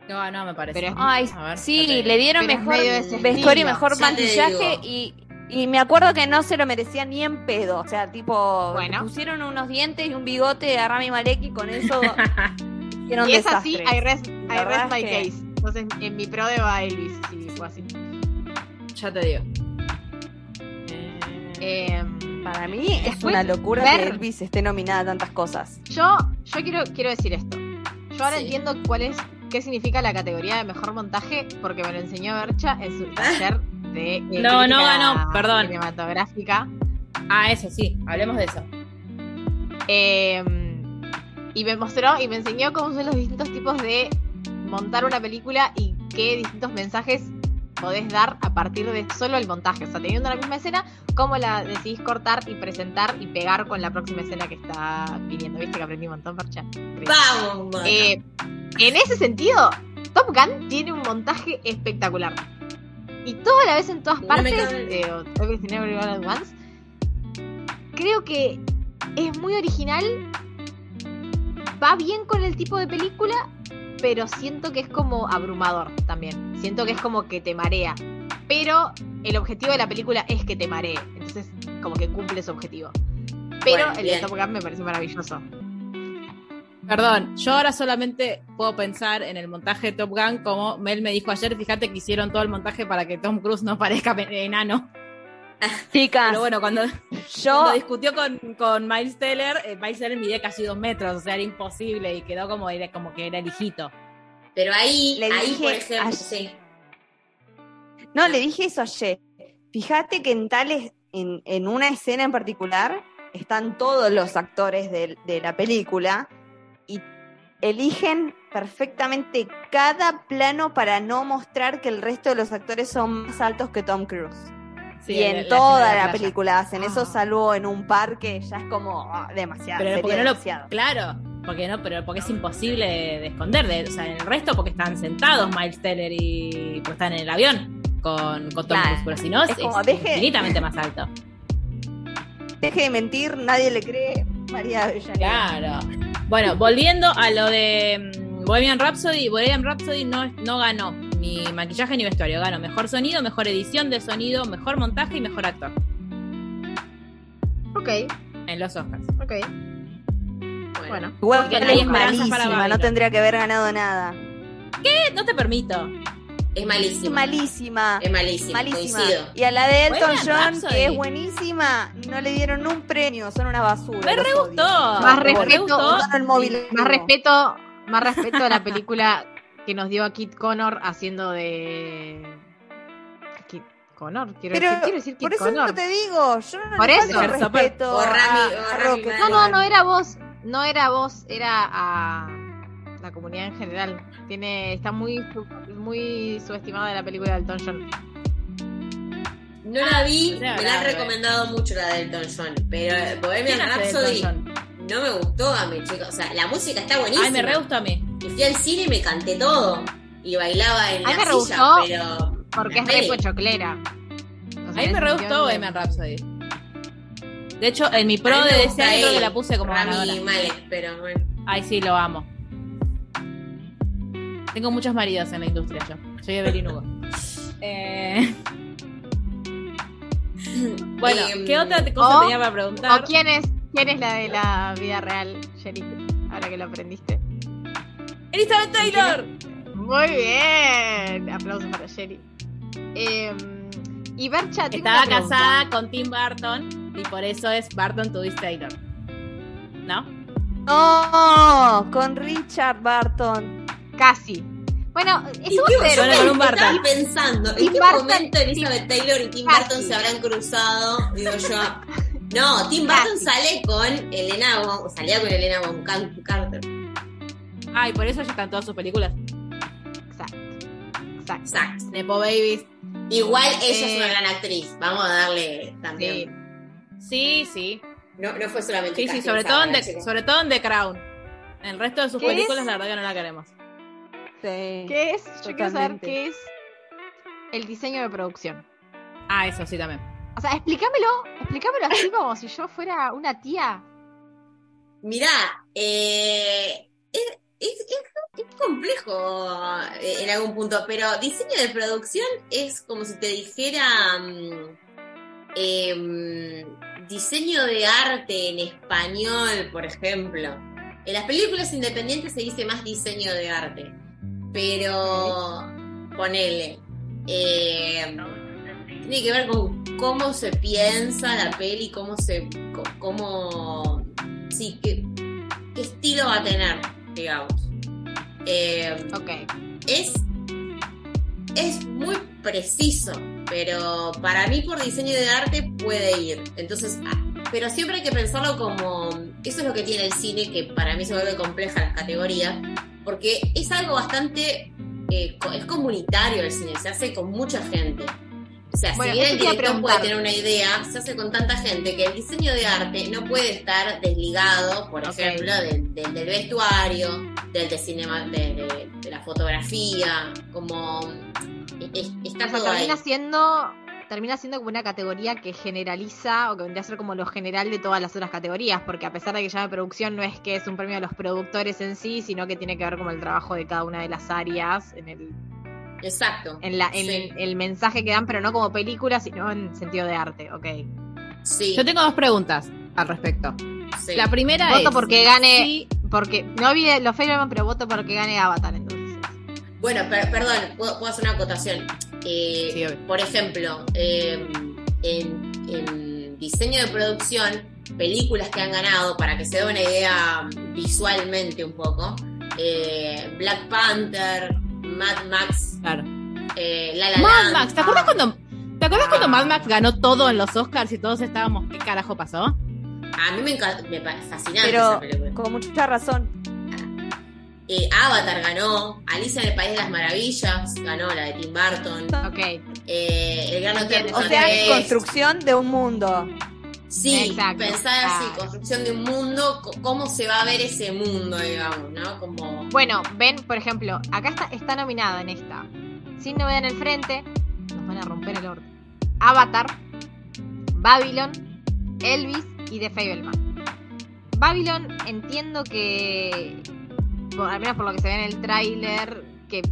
S1: No, no, me parece.
S5: Pero Ay, sí, le dieron mejor vestuario y mejor maquillaje y, y, me acuerdo que no se lo merecía ni en pedo. O sea, tipo, bueno. pusieron unos dientes y un bigote a Rami Malek y con eso
S3: hicieron Y es así, I rest, I rest my case. Entonces, en mi pro de Elvis, sí, fue así.
S1: Ya te digo.
S4: Eh, para mí es una locura que Elvis esté nominada a tantas cosas.
S3: Yo, yo quiero, quiero decir esto. Yo ahora entiendo cuál es, qué significa la categoría de mejor montaje, porque me lo enseñó Bercha en su taller de
S1: No, no ganó, perdón.
S3: Cinematográfica.
S1: Ah, eso sí, hablemos de eso.
S3: Em, y me mostró y me enseñó cómo son los distintos tipos de montar una película y qué distintos mensajes podés dar a partir de solo el montaje. O sea, teniendo la misma escena, cómo la decidís cortar y presentar y pegar con la próxima escena que está viniendo. ¿Viste que aprendí un montón, Parcha?
S2: ¡Vamos!
S3: Eh, en ese sentido, Top Gun tiene un montaje espectacular. Y toda la vez en todas partes, de Once, creo que es muy original, va bien con el tipo de película pero siento que es como abrumador también. Siento que es como que te marea. Pero el objetivo de la película es que te maree. Entonces, como que cumple su objetivo. Pero el de Top Gun me parece maravilloso.
S1: Perdón, yo ahora solamente puedo pensar en el montaje de Top Gun como Mel me dijo ayer, fíjate que hicieron todo el montaje para que Tom Cruise no parezca enano.
S5: Chicas.
S1: Pero bueno, cuando, yo... discutió con, con Miles Teller, eh, Miles Teller midía casi dos metros, o sea, era imposible y quedó como, era, como que era el hijito.
S2: Pero ahí, le ahí por ejemplo, sí.
S4: No, le dije eso ayer. Fíjate que en tales, en, en una escena en particular, están todos los actores de, de la película y eligen perfectamente cada plano para no mostrar que el resto de los actores son más altos que Tom Cruise y en toda la, película hacen eso, ah. salvo en un parque, ya es como ah, demasiado.
S1: Pero porque no lo, claro, porque no, pero porque es imposible de, esconder. De, o sea, en el resto porque están sentados Miles Teller y pues están en el avión con, con Tom Cruise, pero si no es, infinitamente más alto.
S4: Deje de mentir, nadie le cree María
S1: Claro. Bueno, volviendo a lo de mm, Bohemian Rhapsody, Bohemian Rhapsody no, no ganó ni maquillaje ni vestuario. Gano mejor sonido, mejor edición de sonido, mejor montaje y mejor actor.
S3: Ok.
S1: En los Oscars.
S3: Ok.
S4: Bueno. Igual que es malísima, no tendría que haber ganado nada.
S1: ¿Qué? No te permito.
S2: Es malísima.
S4: Es malísima.
S2: Es malísima. malísima.
S4: Y a la de Elton John, que es buenísima, no le dieron un premio, son una basura.
S1: Me re gustó.
S3: Más respeto, más respeto, más respeto a la película que nos dio a Kit Connor haciendo de. Kit Connor, quiero,
S4: Pero
S3: decir, quiero decir Kit
S4: por eso
S3: Connor.
S4: no te digo, yo no
S3: Por
S4: le
S3: eso.
S4: respeto
S2: O Rami-
S4: a- a
S3: No, no, no era vos. No era vos, era a la comunidad en general. Tiene, está muy, muy subestimada la película de Elton John.
S2: No la vi,
S1: sea,
S2: me la han recomendado mucho la de Elton John, pero Bohemian
S1: ¿Quién hace de
S2: Rhapsody no me gustó a mí, chicos. O sea, la música está buenísima.
S1: Ay, me re gustó a mí.
S2: Y fui al cine y me canté todo. Y bailaba en
S3: A mí
S2: la
S3: me
S2: silla,
S3: gustó
S2: pero...
S3: Porque es re pochoclera. O
S1: A mí me re gustó
S3: de-
S1: Bohemian Rhapsody. De hecho, en mi pro de ese año que la puse como
S2: Rami
S1: ganadora.
S2: Malek, pero bueno.
S1: Ay, sí, lo amo. Tengo muchos maridos en la industria yo. Soy Evelyn Hugo. Eh, Bueno,
S2: Em,
S1: ¿qué otra cosa
S3: o-
S1: tenía para preguntar?
S3: ¿O quién es, quién es la de la vida real, Sherry? Ahora que lo aprendiste.
S1: Elizabeth Taylor.
S3: Muy bien. Aplausos para Sherry. Eh, y Bercha
S1: Estaba casada con Tim Burton y por eso es Barton to this Taylor. ¿No?
S4: No, con Richard Barton.
S3: Casi. Bueno,
S2: ¿Y
S3: estuvo
S2: qué-
S3: cerca.
S1: Bueno, con un
S2: estaba
S1: Barton.
S2: pensando, ¿en
S3: Tim
S2: qué
S3: Burton-
S2: momento Elizabeth Taylor y Tim. Burton se habrán cruzado? Digo yo. No, Tim. Burton sale con Elena Bon- salía con Elena Bonham Carter.
S1: Ay, por eso ya están todas sus películas.
S3: Exacto. Exacto.
S2: Exacto.
S1: Nepo Babies.
S2: Igual ella es
S3: Eh,
S2: una gran actriz. Vamos a darle también.
S1: Sí, sí.
S2: No, no fue solamente
S1: Sí, sí, sobre todo, en The, sobre todo en The Crown. El resto de sus
S3: ¿Qué
S1: películas,
S3: es?
S1: la verdad que no la queremos.
S4: Sí.
S3: ¿Qué es? Yo quiero saber
S4: Totalmente.
S3: qué es el diseño de producción.
S1: Ah, eso sí también.
S3: O sea, explícamelo, explícamelo así como si yo fuera una tía.
S2: Mirá, eh, es, es- complejo eh, en algún punto, pero diseño de producción es como si te dijera mm, em, diseño de arte en español, por ejemplo. En las películas independientes se dice más diseño de arte, pero ponele. eh, tiene que ver con cómo se piensa la peli, cómo se. cómo. Sí, qué estilo va a tener, digamos. Eh,
S3: Ok.
S2: es. Es muy preciso, pero para mí por diseño de arte puede ir. Entonces, ah, pero siempre hay que pensarlo como. Eso es lo que tiene el cine, que para mí se vuelve compleja las categorías, porque es algo bastante. eh, es comunitario el cine, se hace con mucha gente. O sea,
S3: Bueno,
S2: si bien el director puede tener una idea, se hace con tanta gente que el diseño de arte no puede estar desligado, por ejemplo, del, del- del vestuario, del de, cinema, de, de- de la fotografía, como es- está
S3: O sea,
S2: todo ahí.
S3: termina siendo, termina siendo como una categoría que generaliza o que vendría a ser como lo general de todas las otras categorías, porque a pesar de que llame producción, no es que es un premio a los productores en sí, sino que tiene que ver como el trabajo de cada una de las áreas en el,
S2: Exacto.
S3: en la, en
S2: Sí.
S3: el mensaje que dan, pero no como película, sino en sentido de arte, ok.
S2: Sí,
S1: Yo tengo dos preguntas al respecto.
S2: sí.
S1: La primera
S3: Voto
S1: es.
S3: porque gane-
S1: sí,
S3: Porque no vi los Fableman, pero voto porque gane Avatar entonces.
S2: Bueno, per- perdón, puedo, puedo hacer una acotación. Eh, por ejemplo, eh, en, en diseño de producción, películas que han ganado, para que se dé una idea visualmente un poco, eh, Black Panther, Mad Max,
S1: claro.
S2: eh, La La
S1: Mad
S2: Land.
S1: Max, ¿te acuerdas cuando. ¿Te acuerdas cuando. Mad Max ganó todo en los Oscars y todos estábamos, ¿qué carajo pasó?
S2: A mí me, me fascinante
S4: Pero
S2: esa película.
S4: con mucha razón.
S2: Eh, Avatar ganó, Alicia en el País de las Maravillas ganó, la de Tim Burton.
S3: Ok.
S2: Eh, el Gran Hotel
S3: Entiendo.
S4: O sea, construcción de un mundo.
S2: Sí,
S3: Exacto.
S2: pensar así, construcción de un mundo, cómo se va a ver ese mundo, digamos, ¿no? Como...
S3: Bueno, ven, por ejemplo, acá está, está nominada en esta. Sin novedad en el frente, nos van a romper el orden. Avatar, Babylon, Elvis y The Fableman. Babylon entiendo que, por- al menos por lo que se ve en el tráiler, que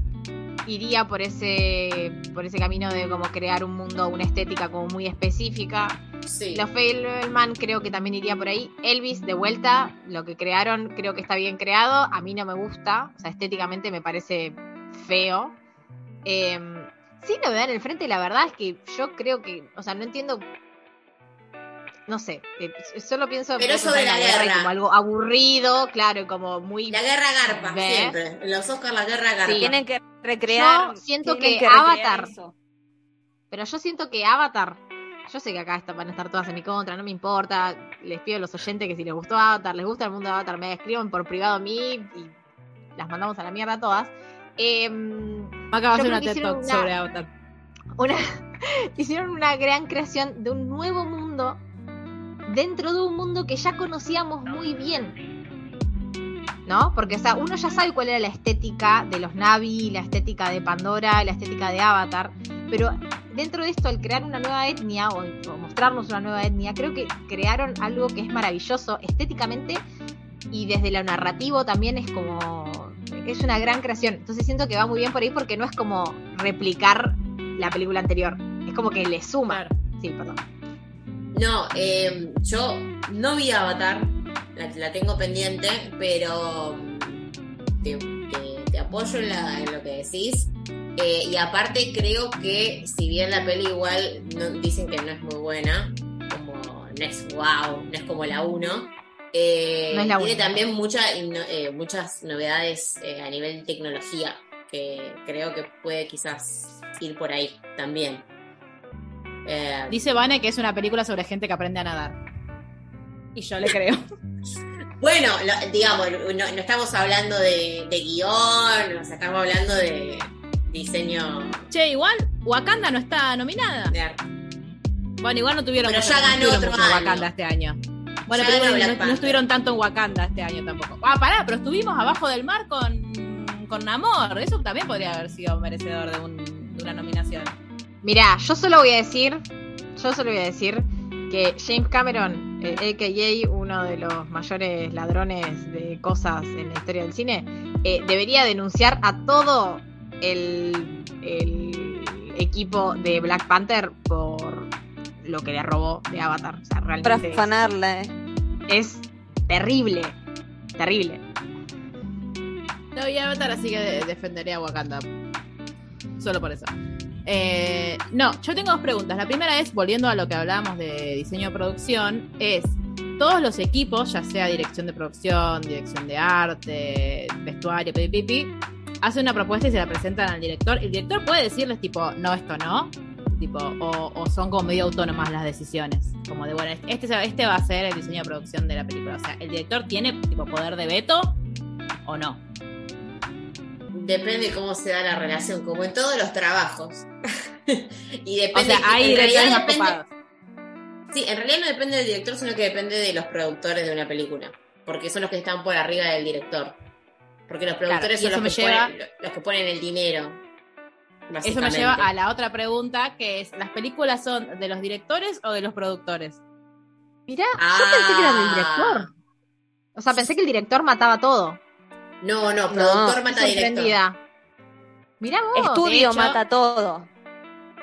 S3: iría por ese, por ese camino de como crear un mundo, una estética como muy específica.
S2: Sí.
S3: Los Fableman creo que también iría por ahí. Elvis, de vuelta, lo que crearon creo que está bien creado. A mí no me gusta. O sea, estéticamente me parece feo. Eh, sin novedad en el frente, la verdad es que yo creo que, o sea, no entiendo. No sé, eh, solo pienso
S2: Pero eso de la, guerra,
S3: como algo aburrido, claro, como muy...
S2: La guerra garpa, siempre. En los Oscars la guerra garpa.
S5: tienen que recrear.
S3: Yo siento que, Avatar... Pero yo siento que Avatar... Yo sé que acá van a estar todas en mi contra, no me importa. Les pido a los oyentes que si les gustó Avatar, les gusta el mundo de Avatar, me escriban por privado a mí y las mandamos a la mierda todas. Eh,
S1: Acá de una TED Talk sobre Avatar.
S3: Una, hicieron una gran creación de un nuevo mundo dentro de un mundo que ya conocíamos muy bien. ¿No? Porque, o sea, uno ya sabe cuál era la estética de los Navi, la estética de Pandora, la estética de Avatar, pero dentro de esto, al crear una nueva etnia o, mostrarnos una nueva etnia, creo que crearon algo que es maravilloso estéticamente y desde lo narrativo también es como. Es una gran creación. Entonces siento que va muy bien por ahí porque no es como replicar la película anterior. Es como que le suma. Sí, perdón.
S2: No, eh, yo no vi Avatar, la, tengo pendiente, pero te, apoyo en, lo que decís. Eh, y aparte creo que si bien la peli igual no, dicen que no es muy buena, como no es wow, no es como la 1, eh, tiene también mucha, muchas novedades a nivel de tecnología que creo que puede quizás ir por ahí también.
S1: Eh, Dice Vane que es una película sobre gente que aprende a nadar. Y yo le creo.
S2: bueno, digamos, no, estamos hablando de, guion, estamos hablando de diseño.
S1: Che, igual, Wakanda no está nominada. Bueno, igual no tuvieron
S2: pero ya ganó otro
S1: Wakanda este año. Bueno, pero no, estuvieron tanto en Wakanda este año tampoco. Ah, pará, pero estuvimos abajo del mar con, con Namor. Eso también podría haber sido merecedor de, de una nominación.
S3: Mirá, yo solo voy a decir, yo solo voy a decir que James Cameron, eh, a.k.a. uno de los mayores ladrones de cosas en la historia del cine, eh, debería denunciar a todo el, equipo de Black Panther por lo que le robó de Avatar. O sea, realmente
S5: Para
S3: Es terrible, terrible.
S1: No voy a Avatar, así que defenderé a Wakanda. Solo por eso. Eh, no, yo tengo dos preguntas. La primera es, volviendo a lo que hablábamos de diseño de producción, es todos los equipos, ya sea dirección de producción, dirección de arte, vestuario, pipi, hacen una propuesta y se la presentan al director. El director puede decirles tipo, no, esto no, tipo, o, son como medio autónomas las decisiones. Como de, bueno, este, este va a ser el diseño de producción de la película. O sea, ¿el director tiene tipo poder de veto o no?
S2: Depende cómo se da la relación, como en todos los trabajos. y depende.
S1: O sea, hay directores más
S2: Sí, en realidad no depende del director, sino que depende de los productores de una película. Porque son los que están por arriba del director. Porque los productores son los que, ponen, los que ponen el dinero.
S1: Eso me lleva a la otra pregunta, que es, ¿las películas son de los directores o de los productores?
S3: Mirá, yo pensé que era del director. O sea, pensé que el director mataba todo.
S2: No, no, productor mata director.
S3: Mirá vos.
S5: Estudio mata todo.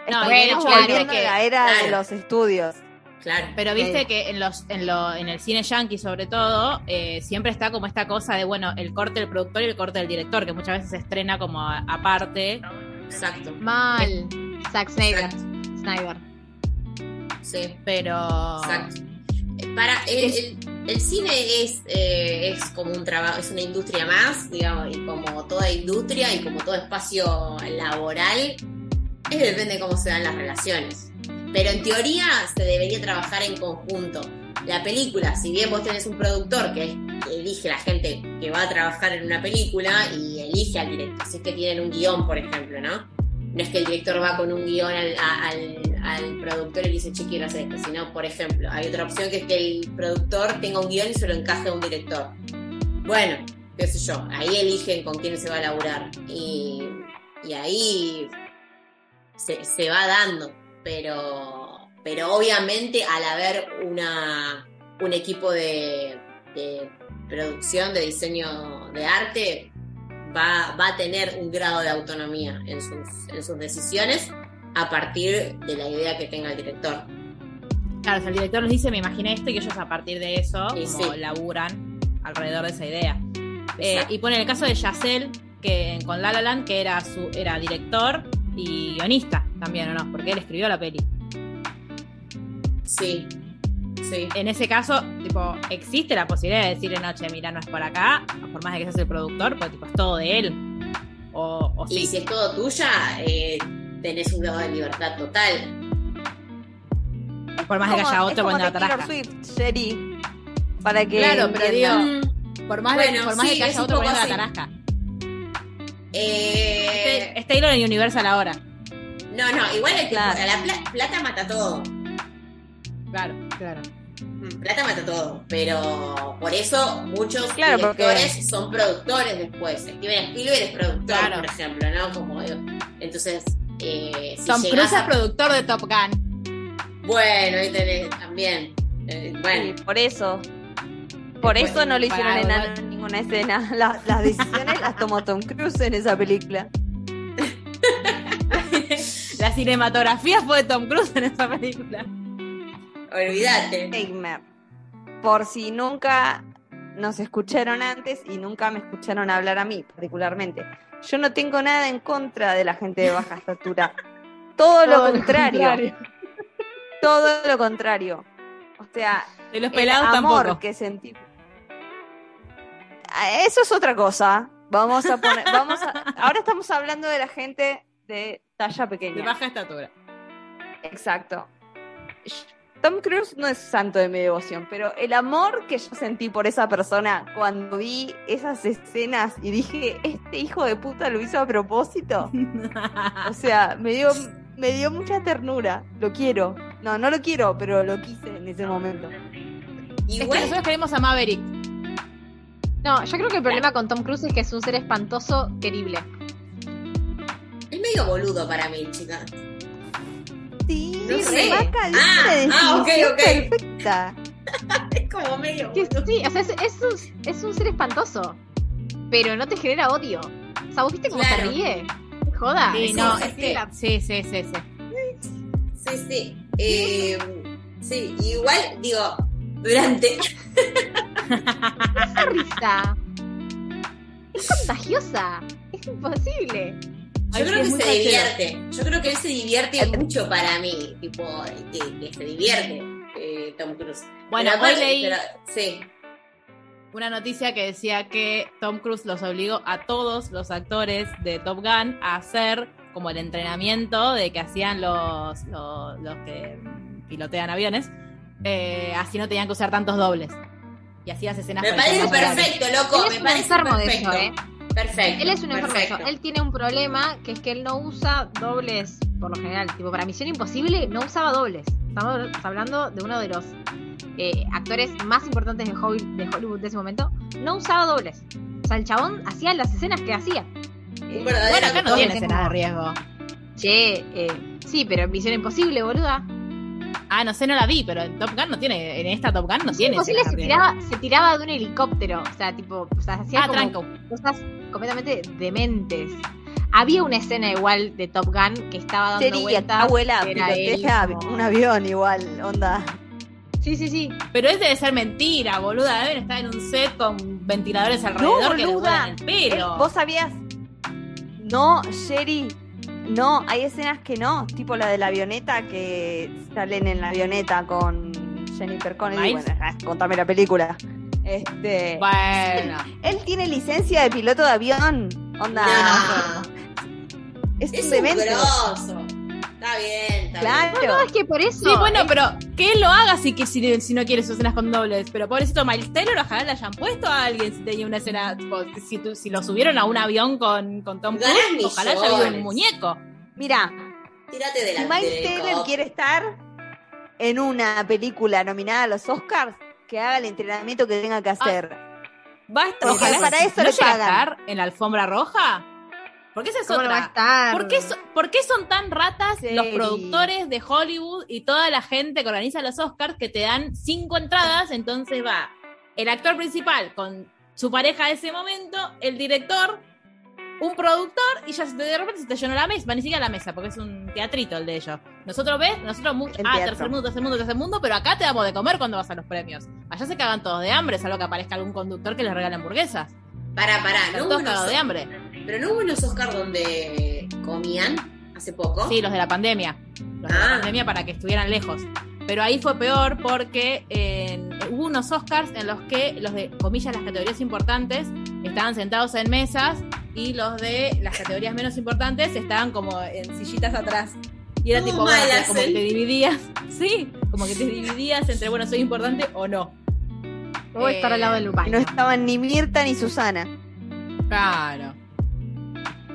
S3: No, bueno,
S4: que la era de los estudios.
S2: Claro.
S1: Pero viste que en los en, lo, en el cine yankee sobre todo eh, siempre está como esta cosa de bueno el corte del productor y el corte del director que muchas veces se estrena como aparte.
S2: Exacto.
S3: Mal. Zack Snyder. Snyder.
S2: Sí.
S1: Pero.
S2: Exacto. Para el, el, cine es, eh, es como un trabajo, es una industria más, digamos, y como toda industria y como todo espacio laboral, es depende de cómo se dan las relaciones. Pero en teoría se debería trabajar en conjunto. La película, si bien vos tenés un productor que, elige a la gente que va a trabajar en una película y elige al director, si es que tienen un guion, por ejemplo, ¿no? No es que el director va con un guion al, productor y le dice, che, quiero hacer esto, sino, por ejemplo, hay otra opción que es que el productor tenga un guion y se lo encaje a un director. Bueno, qué sé yo, ahí eligen con quién se va a laburar. Y, ahí se, va dando, pero, pero obviamente al haber una, un equipo de, producción, de diseño de arte, va, va, a tener un grado de autonomía en sus, en sus decisiones a partir de la idea que tenga el director.
S1: Claro, el director les dice, me imaginé esto, y ellos a partir de eso como laburan alrededor de esa idea. Eh, y pone el caso de Yacel, que con La La Land, que era su, era director y guionista también, ¿o no? Porque él escribió la peli.
S2: Sí.
S1: En ese caso, tipo, existe la posibilidad de decirle, noche, mira, no es por acá, por más de que seas el productor, pues tipo, es todo de él. O,
S2: y si es todo tuya, eh, tenés un grado de libertad total.
S1: Por más de que haya otro cuando la tarasca.
S4: para que
S1: claro, pero digo, por más, de, por más de que haya otro poniendo la tarasca.
S2: Eh...
S1: Es Taylor en Universal ahora.
S2: No, no, igual el tipo, la plata mata todo.
S1: Claro, claro.
S2: Mm, plata mata todo, pero por eso muchos directores son productores después. Steven Spielberg es productor, por ejemplo, ¿no? Como entonces, eh,
S1: Tom Cruise es productor de Top Gun.
S2: Bueno, ahí tenés también. Eh, bueno,
S4: por eso. Por eso no lo hicieron en ninguna escena. las decisiones las tomó Tom Cruise en esa película.
S1: La cinematografía fue de Tom Cruise en esa película.
S2: Olvídate.
S4: Por si nunca nos escucharon antes y nunca me escucharon hablar a mí, particularmente. Yo no tengo nada en contra de la gente de baja estatura. Todo, lo, contrario. Todo lo contrario. O sea,
S1: de los pelados el amor
S4: que sentí. Ah, eso es otra cosa. Vamos a poner, vamos a, ahora estamos hablando de la gente de talla pequeña.
S1: De baja estatura.
S4: Exacto. Tom Cruise no es santo de mi devoción, pero el amor que yo sentí por esa persona cuando vi esas escenas y dije, este hijo de puta lo hizo a propósito. o sea, me dio, me dio mucha ternura. Lo quiero. No, no lo quiero, pero lo quise en ese momento.
S1: Y es que nosotros queremos a Maverick.
S3: No, yo creo que el problema con Tom Cruise es que es un ser espantoso, querible.
S2: Es medio boludo para mí, chicas.
S4: Sí, no sé. ah, ah, ok, ok. Perfecta.
S2: es como medio. Sí,
S3: o sea, es, un, es, un, ser espantoso. Pero no te genera odio. O sea, ¿vos viste cómo se ríe? Joda.
S1: Sí, no, es que. Sí, sí, sí,
S2: sí. Sí, sí. Eh, sí, igual, digo, durante.
S3: Esa risa. Es contagiosa. Es imposible.
S2: Yo creo que, se divierte. Yo creo que él se divierte mucho para mí. Tipo, que, se divierte eh, Tom Cruise.
S1: Bueno, hoy leí sí. una noticia que decía que Tom Cruise los obligó a todos los actores de Top Gun a hacer como el entrenamiento de que hacían los, los, que pilotean aviones. Eh, así no tenían que usar tantos dobles. Y hacías escenas.
S2: Me parece perfecto, loco. me parece perfecto. ¿eh? Perfecto.
S3: Él es un enfermo. Él tiene un problema que es que él no usa dobles por lo general. Tipo, para Misión Imposible no usaba dobles. Estamos hablando de uno de los eh, actores más importantes de Hollywood de ese momento. No usaba dobles. O sea, el chabón hacía las escenas que hacía.
S1: Eh, bueno, acá no tiene escenas de riesgo.
S3: Che, eh, sí, pero en Misión Imposible, boluda.
S1: Ah, no sé, no la vi, pero en Top Gun no tiene, en esta Top Gun no tiene.
S3: Imposible se tiraba, se tiraba de un helicóptero, o sea, tipo, o sea, hacía ah, cosas completamente dementes. Había una escena igual de Top Gun que estaba dando Sería, vueltas.
S4: abuela, pilotea un avión igual, onda.
S3: Sí, sí, sí.
S1: Pero es debe ser mentira, boluda. Deben estar en un set con ventiladores alrededor que les el pelo.
S4: ¿Vos sabías? No, Sherry, no, hay escenas que no, tipo la de la avioneta que salen en la avioneta con Jennifer Connelly. Bueno, contame la película. Este,
S1: bueno.
S4: Él, tiene licencia de piloto de avión. Onda.
S2: Es, un grosso. Está bien, está
S3: claro.
S2: bien.
S3: No, es que por eso.
S1: Sí, bueno, pero que él lo haga si, que, si, si no quiere sus escenas con dobles. Pero pobrecito Miles Taylor, ojalá le hayan puesto a alguien si tenía una escena. si, si lo subieron a un avión con, con Tom Cruise, ojalá haya habido un muñeco.
S4: Mira,
S2: Tírate de la
S4: si Miles Taylor quiere estar en una película nominada a los Oscars, que haga el entrenamiento que tenga que hacer.
S1: ¿Va a estar, ojalá, para eso ¿no le pagan. estar en la alfombra roja? ¿Por qué es otra? ¿Por qué, ¿Por qué, son tan ratas los productores de Hollywood y toda la gente que organiza los Oscars que te dan cinco entradas? Entonces va el actor principal con su pareja de ese momento, el director, un productor y ya de repente se te llenó la mesa, ni siquiera la mesa, porque es un teatrito el de ellos. Nosotros ves, nosotros mucho, ah, tercer mundo, tercer mundo, tercer mundo, pero acá te damos de comer cuando vas a los premios. Allá se cagan todos de hambre, salvo que aparezca algún conductor que les regale hamburguesas.
S2: Para, para, no
S1: todos cagados de hambre.
S2: Pero no hubo unos Oscars donde comían hace poco.
S1: Sí, los de la pandemia. Los de la ah. pandemia para que estuvieran lejos. Pero ahí fue peor porque hubo unos Oscars en los que los de, comillas, las categorías importantes estaban sentados en mesas y los de las categorías menos importantes estaban como en sillitas atrás. Y era tipo, como que te dividías, sí, como que te dividías entre, bueno, soy importante o no.
S3: O estar al lado del baño.
S4: No estaban ni Mirta ni Susana.
S1: Claro.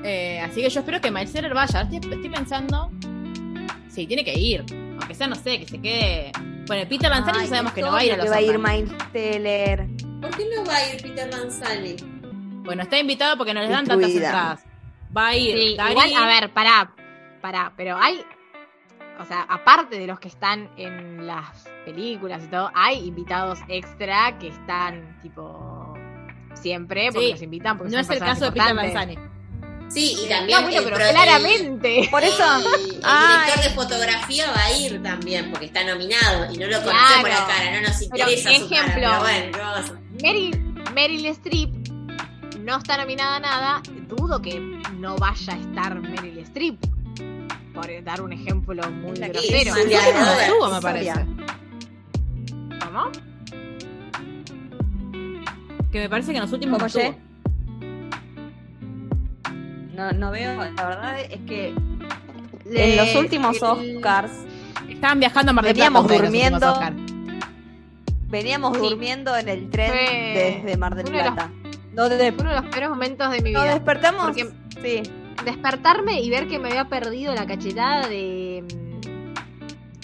S1: Eh, así que yo espero que Miles vaya. Estoy, pensando. Sí, tiene que ir. Aunque sea, no sé, que se quede. Bueno, Peter Lanzani ya sabemos que no va a ir a los
S4: que va a ir Miles Teller.
S2: ¿Por qué no va a ir Peter Lanzani?
S1: Bueno, está invitado porque no les dan tantas entradas. Va a ir.
S3: igual, a ver, pará. Pará, pero hay. O sea, aparte de los que están en las películas y todo, hay invitados extra que están, tipo, siempre, porque los invitan. Porque
S1: no es el caso de Peter Lanzani.
S2: Sí, y también.
S3: No, pero claramente.
S4: por eso.
S2: El, director de fotografía va a ir también, porque está nominado y no lo conoce por la cara, no nos interesa.
S3: Pero, ejemplo, bueno, Meryl, Meryl Streep no está nominada a nada. Dudo que no vaya a estar Meryl Streep. Por dar un ejemplo muy grosero.
S1: Estuvo, me parece.
S3: ¿Cómo?
S1: Que me parece que en los últimos
S4: no no, no veo, la verdad es que en los últimos Oscars
S1: estaban viajando a Mar del
S4: Veníamos durmiendo. Veníamos durmiendo en el tren desde Mar del Plata.
S3: Uno de, los, uno de los peores momentos de mi vida.
S4: Nos despertamos. sí.
S3: Despertarme y ver que me había perdido la cachetada de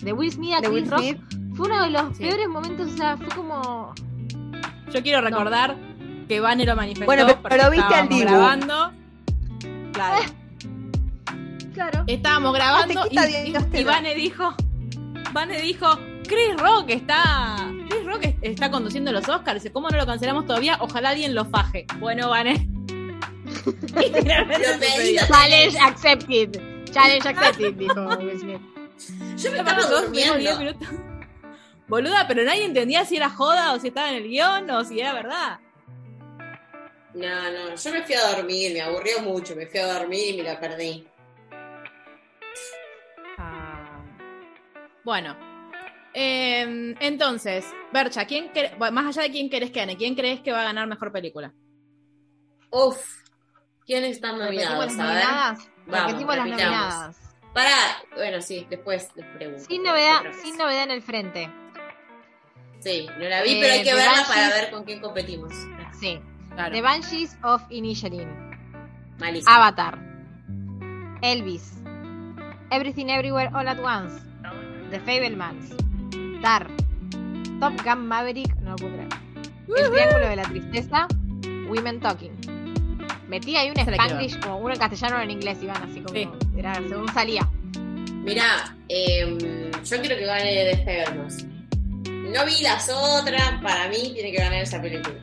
S3: de Will Smith a Chris Rock fue uno de los peores momentos, o sea, fue como
S1: Yo quiero recordar que Vane lo manifestó
S4: bueno, pero, viste al Dibu.
S1: grabando Claro. claro. Estábamos grabando y, y, Vane dijo, Vane dijo, Chris Rock está, Chris Rock está conduciendo los Oscars. ¿Cómo no lo cancelamos todavía? Ojalá alguien lo faje. Bueno, Vane.
S3: Challenge accepted. Challenge accepted, dijo
S2: Yo me estaba durmiendo.
S1: Boluda, pero nadie entendía si era joda o si estaba en el guion o si era verdad.
S2: No, no, yo me fui a dormir, me aburrió mucho, me fui a dormir y me la perdí.
S1: Ah. Bueno, em, entonces, Bercha, ¿quién más allá de quién querés que gane, ¿quién crees que va a ganar mejor película?
S2: Uf, ¿quién está nominado?
S3: Las nominadas? Vamos, las nominadas.
S2: Para, bueno, sí, después les pregunto.
S3: Sin novedad, sin novedad en el frente.
S2: Sí, no la vi, pero hay eh, que verla para ver con quién competimos.
S3: Sí, The Banshees of Inisherin. Avatar. Elvis. Everything Everywhere All at Once. The Fablemans. Tar. Top Gun Maverick. No lo puedo creer. El Triángulo de la Tristeza. Women Talking. Metí ahí un Spanglish, como uno en castellano o en inglés, iban así como. Era según salía.
S2: Mira, em, yo quiero que gane Fablemans. No vi las otras, para mí tiene que ganar esa película.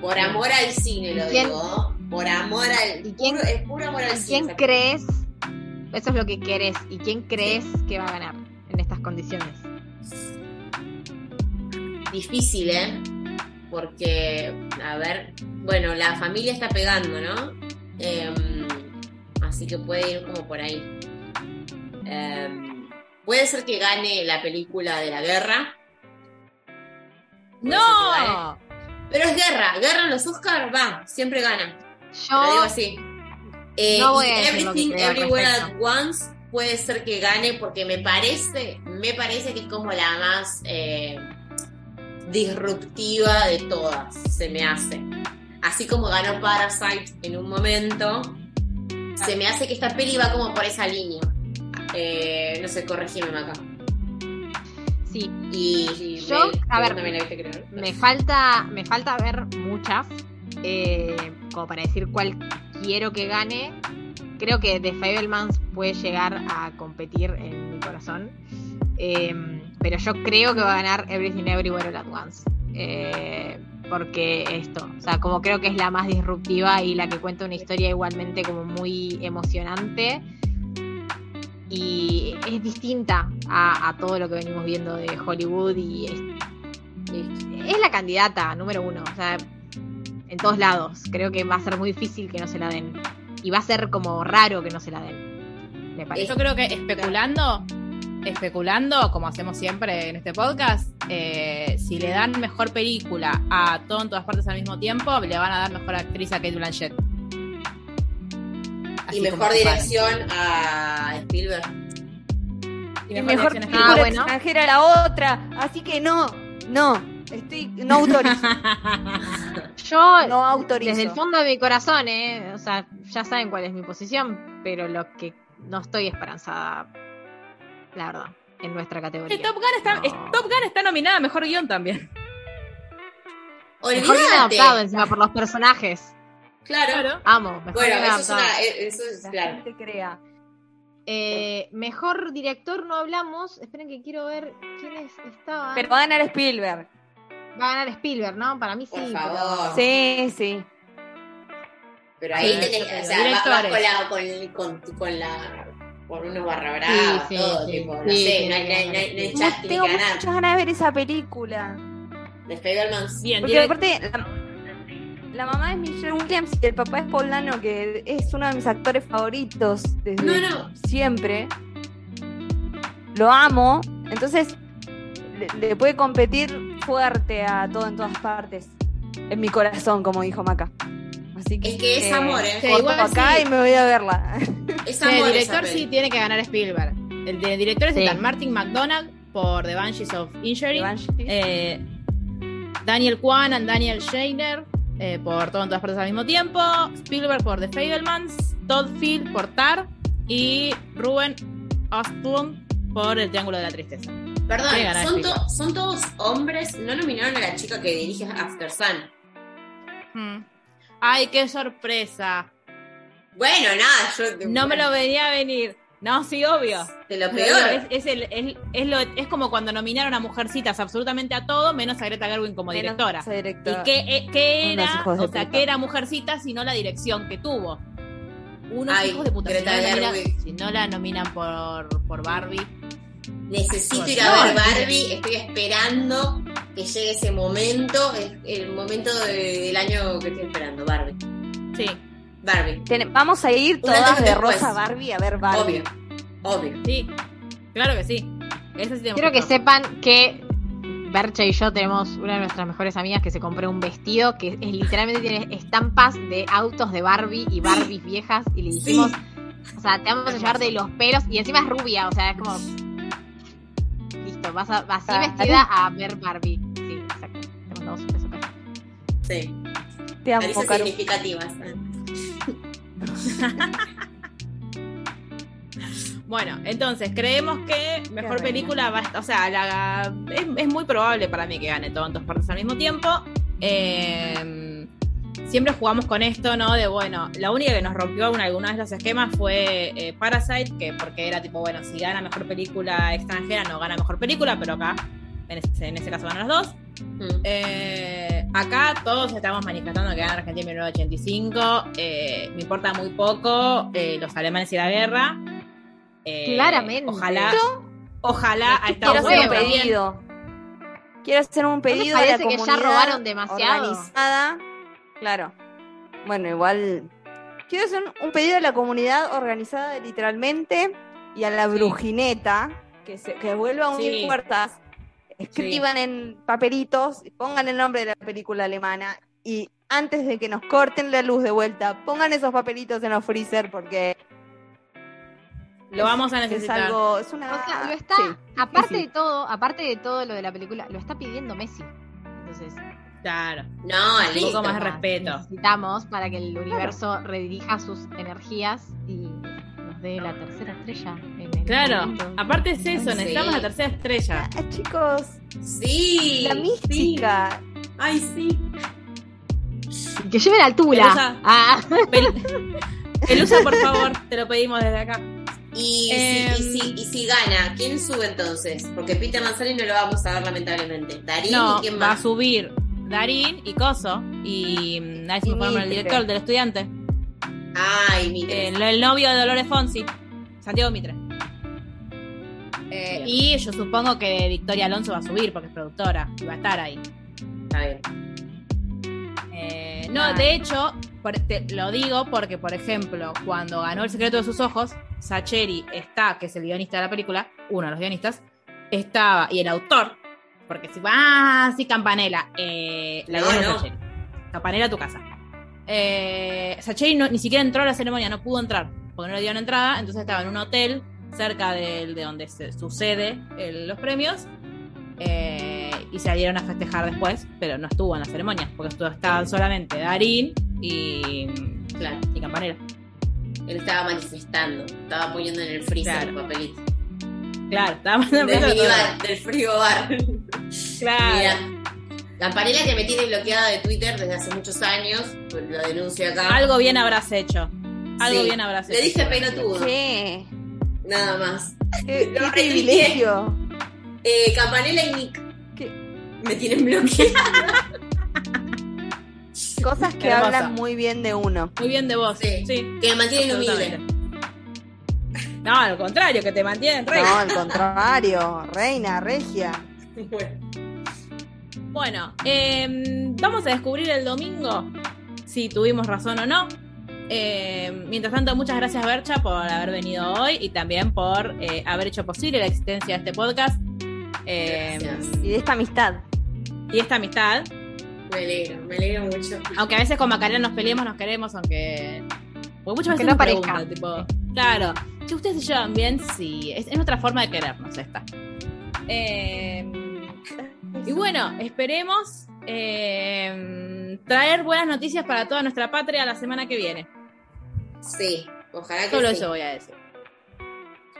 S2: Por amor al cine, lo digo. Por amor al. ¿Y quién, es puro amor al
S3: cine. ¿Quién crees? Eso es lo que querés. ¿Y quién crees que va a ganar en estas condiciones?
S2: Difícil, ¿eh? Porque, a ver, bueno, la familia está pegando, ¿no? Em, así que puede ir como por ahí. Em, puede ser que gane la película de la guerra.
S1: ¡No!
S2: Pero es guerra, guerra en los Oscars, va, siempre gana.
S3: Yo
S2: Lo digo así. Eh, Everything Everywhere at Once puede ser que gane porque me parece, me parece que es como la más eh, disruptiva de todas, se me hace. Así como ganó Parasite en un momento, se me hace que esta peli va como por esa línea. Eh, no sé, corregime acá.
S3: Sí. Y, yo, a ver, me falta, me falta ver muchas, eh, como para decir cuál quiero que gane. Creo que The Fablemans puede llegar a competir en mi corazón. Em, pero yo creo que va a ganar Everything Everywhere All At Once. Eh, porque esto, o sea, como creo que es la más disruptiva y la que cuenta una historia igualmente como muy emocionante y es distinta a, todo lo que venimos viendo de Hollywood y es, la candidata número uno, o sea, en todos lados. Creo que va a ser muy difícil que no se la den y va a ser como raro que no se la den.
S1: Yo creo que especulando, especulando, como hacemos siempre en este podcast, eh, si le dan mejor película a todo en todas partes al mismo tiempo, le van a dar mejor actriz a Kate Blanchett.
S2: y mejor dirección a Spielberg.
S4: Y mejor, película ah, bueno. extranjera a la otra. Así que no, no. Estoy, no autorizo.
S3: Yo no autorizo. Desde el fondo de mi corazón, eh, o sea, ya saben cuál es mi posición, pero lo que no estoy esperanzada la verdad, en nuestra categoría.
S1: Top Gun está, Top Gun está nominada a Mejor Guión también.
S3: Mejor guion adaptado encima por los personajes.
S2: Claro.
S3: Amo.
S2: Mejor bueno, eso es, una, eso es claro.
S3: crea. Eh, mejor director no hablamos. Esperen que quiero ver quiénes estaban.
S4: Pero va a ganar Spielberg.
S3: Va a ganar Spielberg, ¿no? Para mí sí.
S2: Por favor.
S4: Sí, sí.
S2: Pero ahí tenés, o sea, va, con, la, con, con, la por unos barra brava, todo, tipo, no sé, no hay, no hay, no
S4: no Tengo muchas ganas de ver esa película.
S2: De Fablemans.
S4: Bien, Porque aparte, la, mamá es Michelle Williams y el papá es Paul Dano, que es uno de mis actores favoritos desde siempre. Lo amo, entonces le, puede competir fuerte a todo en todas partes. En mi corazón, como dijo Maca. Así que,
S2: es que es amor, ¿eh?
S4: acá y me voy a verla.
S1: Es amor, el director sí tiene que ganar Spielberg. El de directores están Martin McDonald por The Banshees of Injury, eh, Daniel Kwan y Daniel Shainer eh, por Todo en todas partes al mismo tiempo, Spielberg por The Fablemans, Todd Field por Tar y Ruben Ostlund por El Triángulo de la Tristeza.
S2: Perdón, son, son, todos hombres, no nominaron a la chica que dirige After Sun.
S1: Hmm. Ay, qué sorpresa.
S2: Bueno, nada, yo.
S1: No me lo venía a venir. No, sí, obvio.
S2: De lo peor.
S1: Es, el, es, es, lo, es, como cuando nominaron a Mujercitas absolutamente a todo, menos a Greta Gerwig como directora. ¿Y qué, eh, qué era? O sea, ¿qué era Mujercitas sino la dirección que tuvo? Unos hijos de puta. si, no la nominan por, por Barbie.
S2: Necesito ir a ver Barbie, estoy esperando que llegue ese momento, el momento del año que estoy esperando, Barbie.
S1: Sí.
S2: Barbie.
S4: vamos a ir todas de rosa Barbie a ver Barbie.
S2: Obvio, obvio.
S1: Sí, claro que sí.
S3: Quiero que sepan que Bercha y yo tenemos una de nuestras mejores amigas que se compró un vestido que literalmente tiene estampas de autos de Barbie y Barbies viejas y le dijimos, o sea, te vamos a llevar de los pelos y encima es rubia, o sea, es como vas, a, así vestida a ver Barbie. Sí, exacto. Te mandamos un beso,
S2: Sí.
S4: Te amo,
S2: significativas.
S1: Bueno, entonces creemos que mejor película va a o sea, la, es, es, muy probable para mí que gane todo en dos partes al mismo tiempo. Eh, siempre jugamos con esto, ¿no? De bueno, la única que nos rompió alguna, alguna vez los esquemas fue eh, Parasite, que porque era tipo, bueno, si gana mejor película extranjera, no gana mejor película, pero acá, en ese, en caso ganan los dos. Mm. Eh, acá todos estamos manifestando que gana Argentina en 1985. Eh, me importa muy poco los alemanes y la guerra.
S3: Claramente.
S1: Ojalá. Ojalá
S4: a Estados Unidos. Quiero hacer un pedido. Quiero hacer un pedido.
S3: parece a la que ya robaron demasiado.
S4: Organizada Claro. Bueno, igual. Quiero hacer un pedido a la comunidad organizada literalmente y a la brujineta que, se, que vuelva a unir puertas. Escriban en papelitos, pongan el nombre de la película alemana y antes de que nos corten la luz de vuelta, pongan esos papelitos en los freezer porque
S1: lo vamos a necesitar.
S4: Es algo, es una...
S3: o sea, lo está, aparte de todo, aparte de todo lo de la película, lo está pidiendo Messi. Entonces,
S1: Claro.
S2: No,
S1: un poco más respeto.
S3: Necesitamos para que el universo redirija sus energías y nos dé la tercera estrella.
S1: claro, aparte es eso, necesitamos la tercera estrella.
S4: Ah, chicos,
S2: sí.
S4: La mística.
S2: Ay, sí.
S3: Que lleve la altura. Pelusa,
S1: ah. Pelusa, por favor, te lo pedimos desde acá.
S2: Y, si, em, y, si, gana, ¿quién sube entonces? Porque Peter Manzani no lo vamos a ver lamentablemente. Darín
S1: no,
S2: y quién
S1: va a subir Darín y Coso. Y nadie se informa el director del estudiante.
S2: Ay, Mitre.
S1: El, novio de Dolores Fonsi, Santiago Mitre. Eh, y yo supongo que Victoria Alonso va a subir porque es productora y va a estar ahí.
S2: Está bien.
S1: Eh, no, de hecho, lo digo porque, por ejemplo, cuando ganó El secreto de sus ojos, Sacheri está, que es el guionista de la película, uno de los guionistas, estaba, y el autor, porque si va, ah, sí, Campanella, eh, la no, no. Campanella a tu casa. Eh, Sacheri no, ni siquiera entró a la ceremonia, no pudo entrar, porque no le dieron entrada, entonces estaba en un hotel cerca de, de donde se sucede los premios. Eh, y se dieron a festejar después, pero no estuvo en la ceremonia, porque estuvo, estaban solamente Darín y, claro. y Campanera.
S2: Él estaba manifestando, estaba poniendo en el freezer el papelito.
S1: Claro, estaba
S2: del, del frío bar. Claro. Mira, Campanella que me tiene bloqueada de Twitter desde hace muchos años, pues lo denuncio acá.
S1: Algo bien habrás hecho. Algo bien habrás hecho.
S2: Le dije pelotudo. Sí. Nada más.
S4: Qué, qué privilegio.
S2: Eh, Campanella y Nick. Me tienen bloqueada.
S4: Cosas que hablan muy bien de uno.
S1: Muy bien de vos. Sí.
S2: Que me mantienen humilde.
S1: No, al contrario, que te mantienen reina.
S4: No, al contrario, reina, regia.
S1: Bueno, em, vamos a descubrir el domingo si tuvimos razón o no. Em, mientras tanto, muchas gracias Bercha por haber venido hoy y también por eh, haber hecho posible la existencia de este podcast.
S4: Em, y de esta amistad.
S1: Y esta amistad.
S2: Me alegro, me alegro mucho.
S1: Aunque a veces con Macarena nos peleemos, nos queremos, aunque. Porque muchas veces no parezca. Tipo, claro, si ustedes se llevan bien, sí. Es, nuestra forma de querernos esta. Em, y bueno, esperemos em, traer buenas noticias para toda nuestra patria la semana que viene.
S2: Sí, ojalá que
S1: Solo eso voy a decir.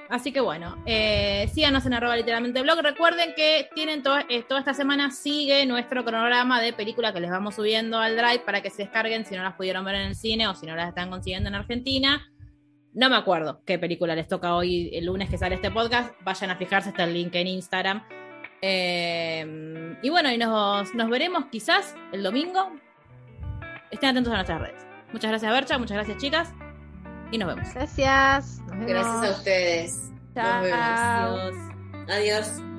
S1: Así que bueno, eh, síganos en arroba literalmente blog. Recuerden que tienen eh, toda esta semana sigue nuestro cronograma de películas que les vamos subiendo al drive para que se descarguen si no las pudieron ver en el cine o si no las están consiguiendo en Argentina. No me acuerdo qué película les toca hoy, el lunes que sale este podcast. Vayan a fijarse, está el link en Instagram. Eh, y bueno, y nos, nos veremos quizás el domingo. Estén atentos a nuestras redes. Muchas gracias, Bercha. Muchas gracias, chicas y nos vemos.
S3: Gracias.
S2: Gracias a ustedes. Nos vemos. Adiós.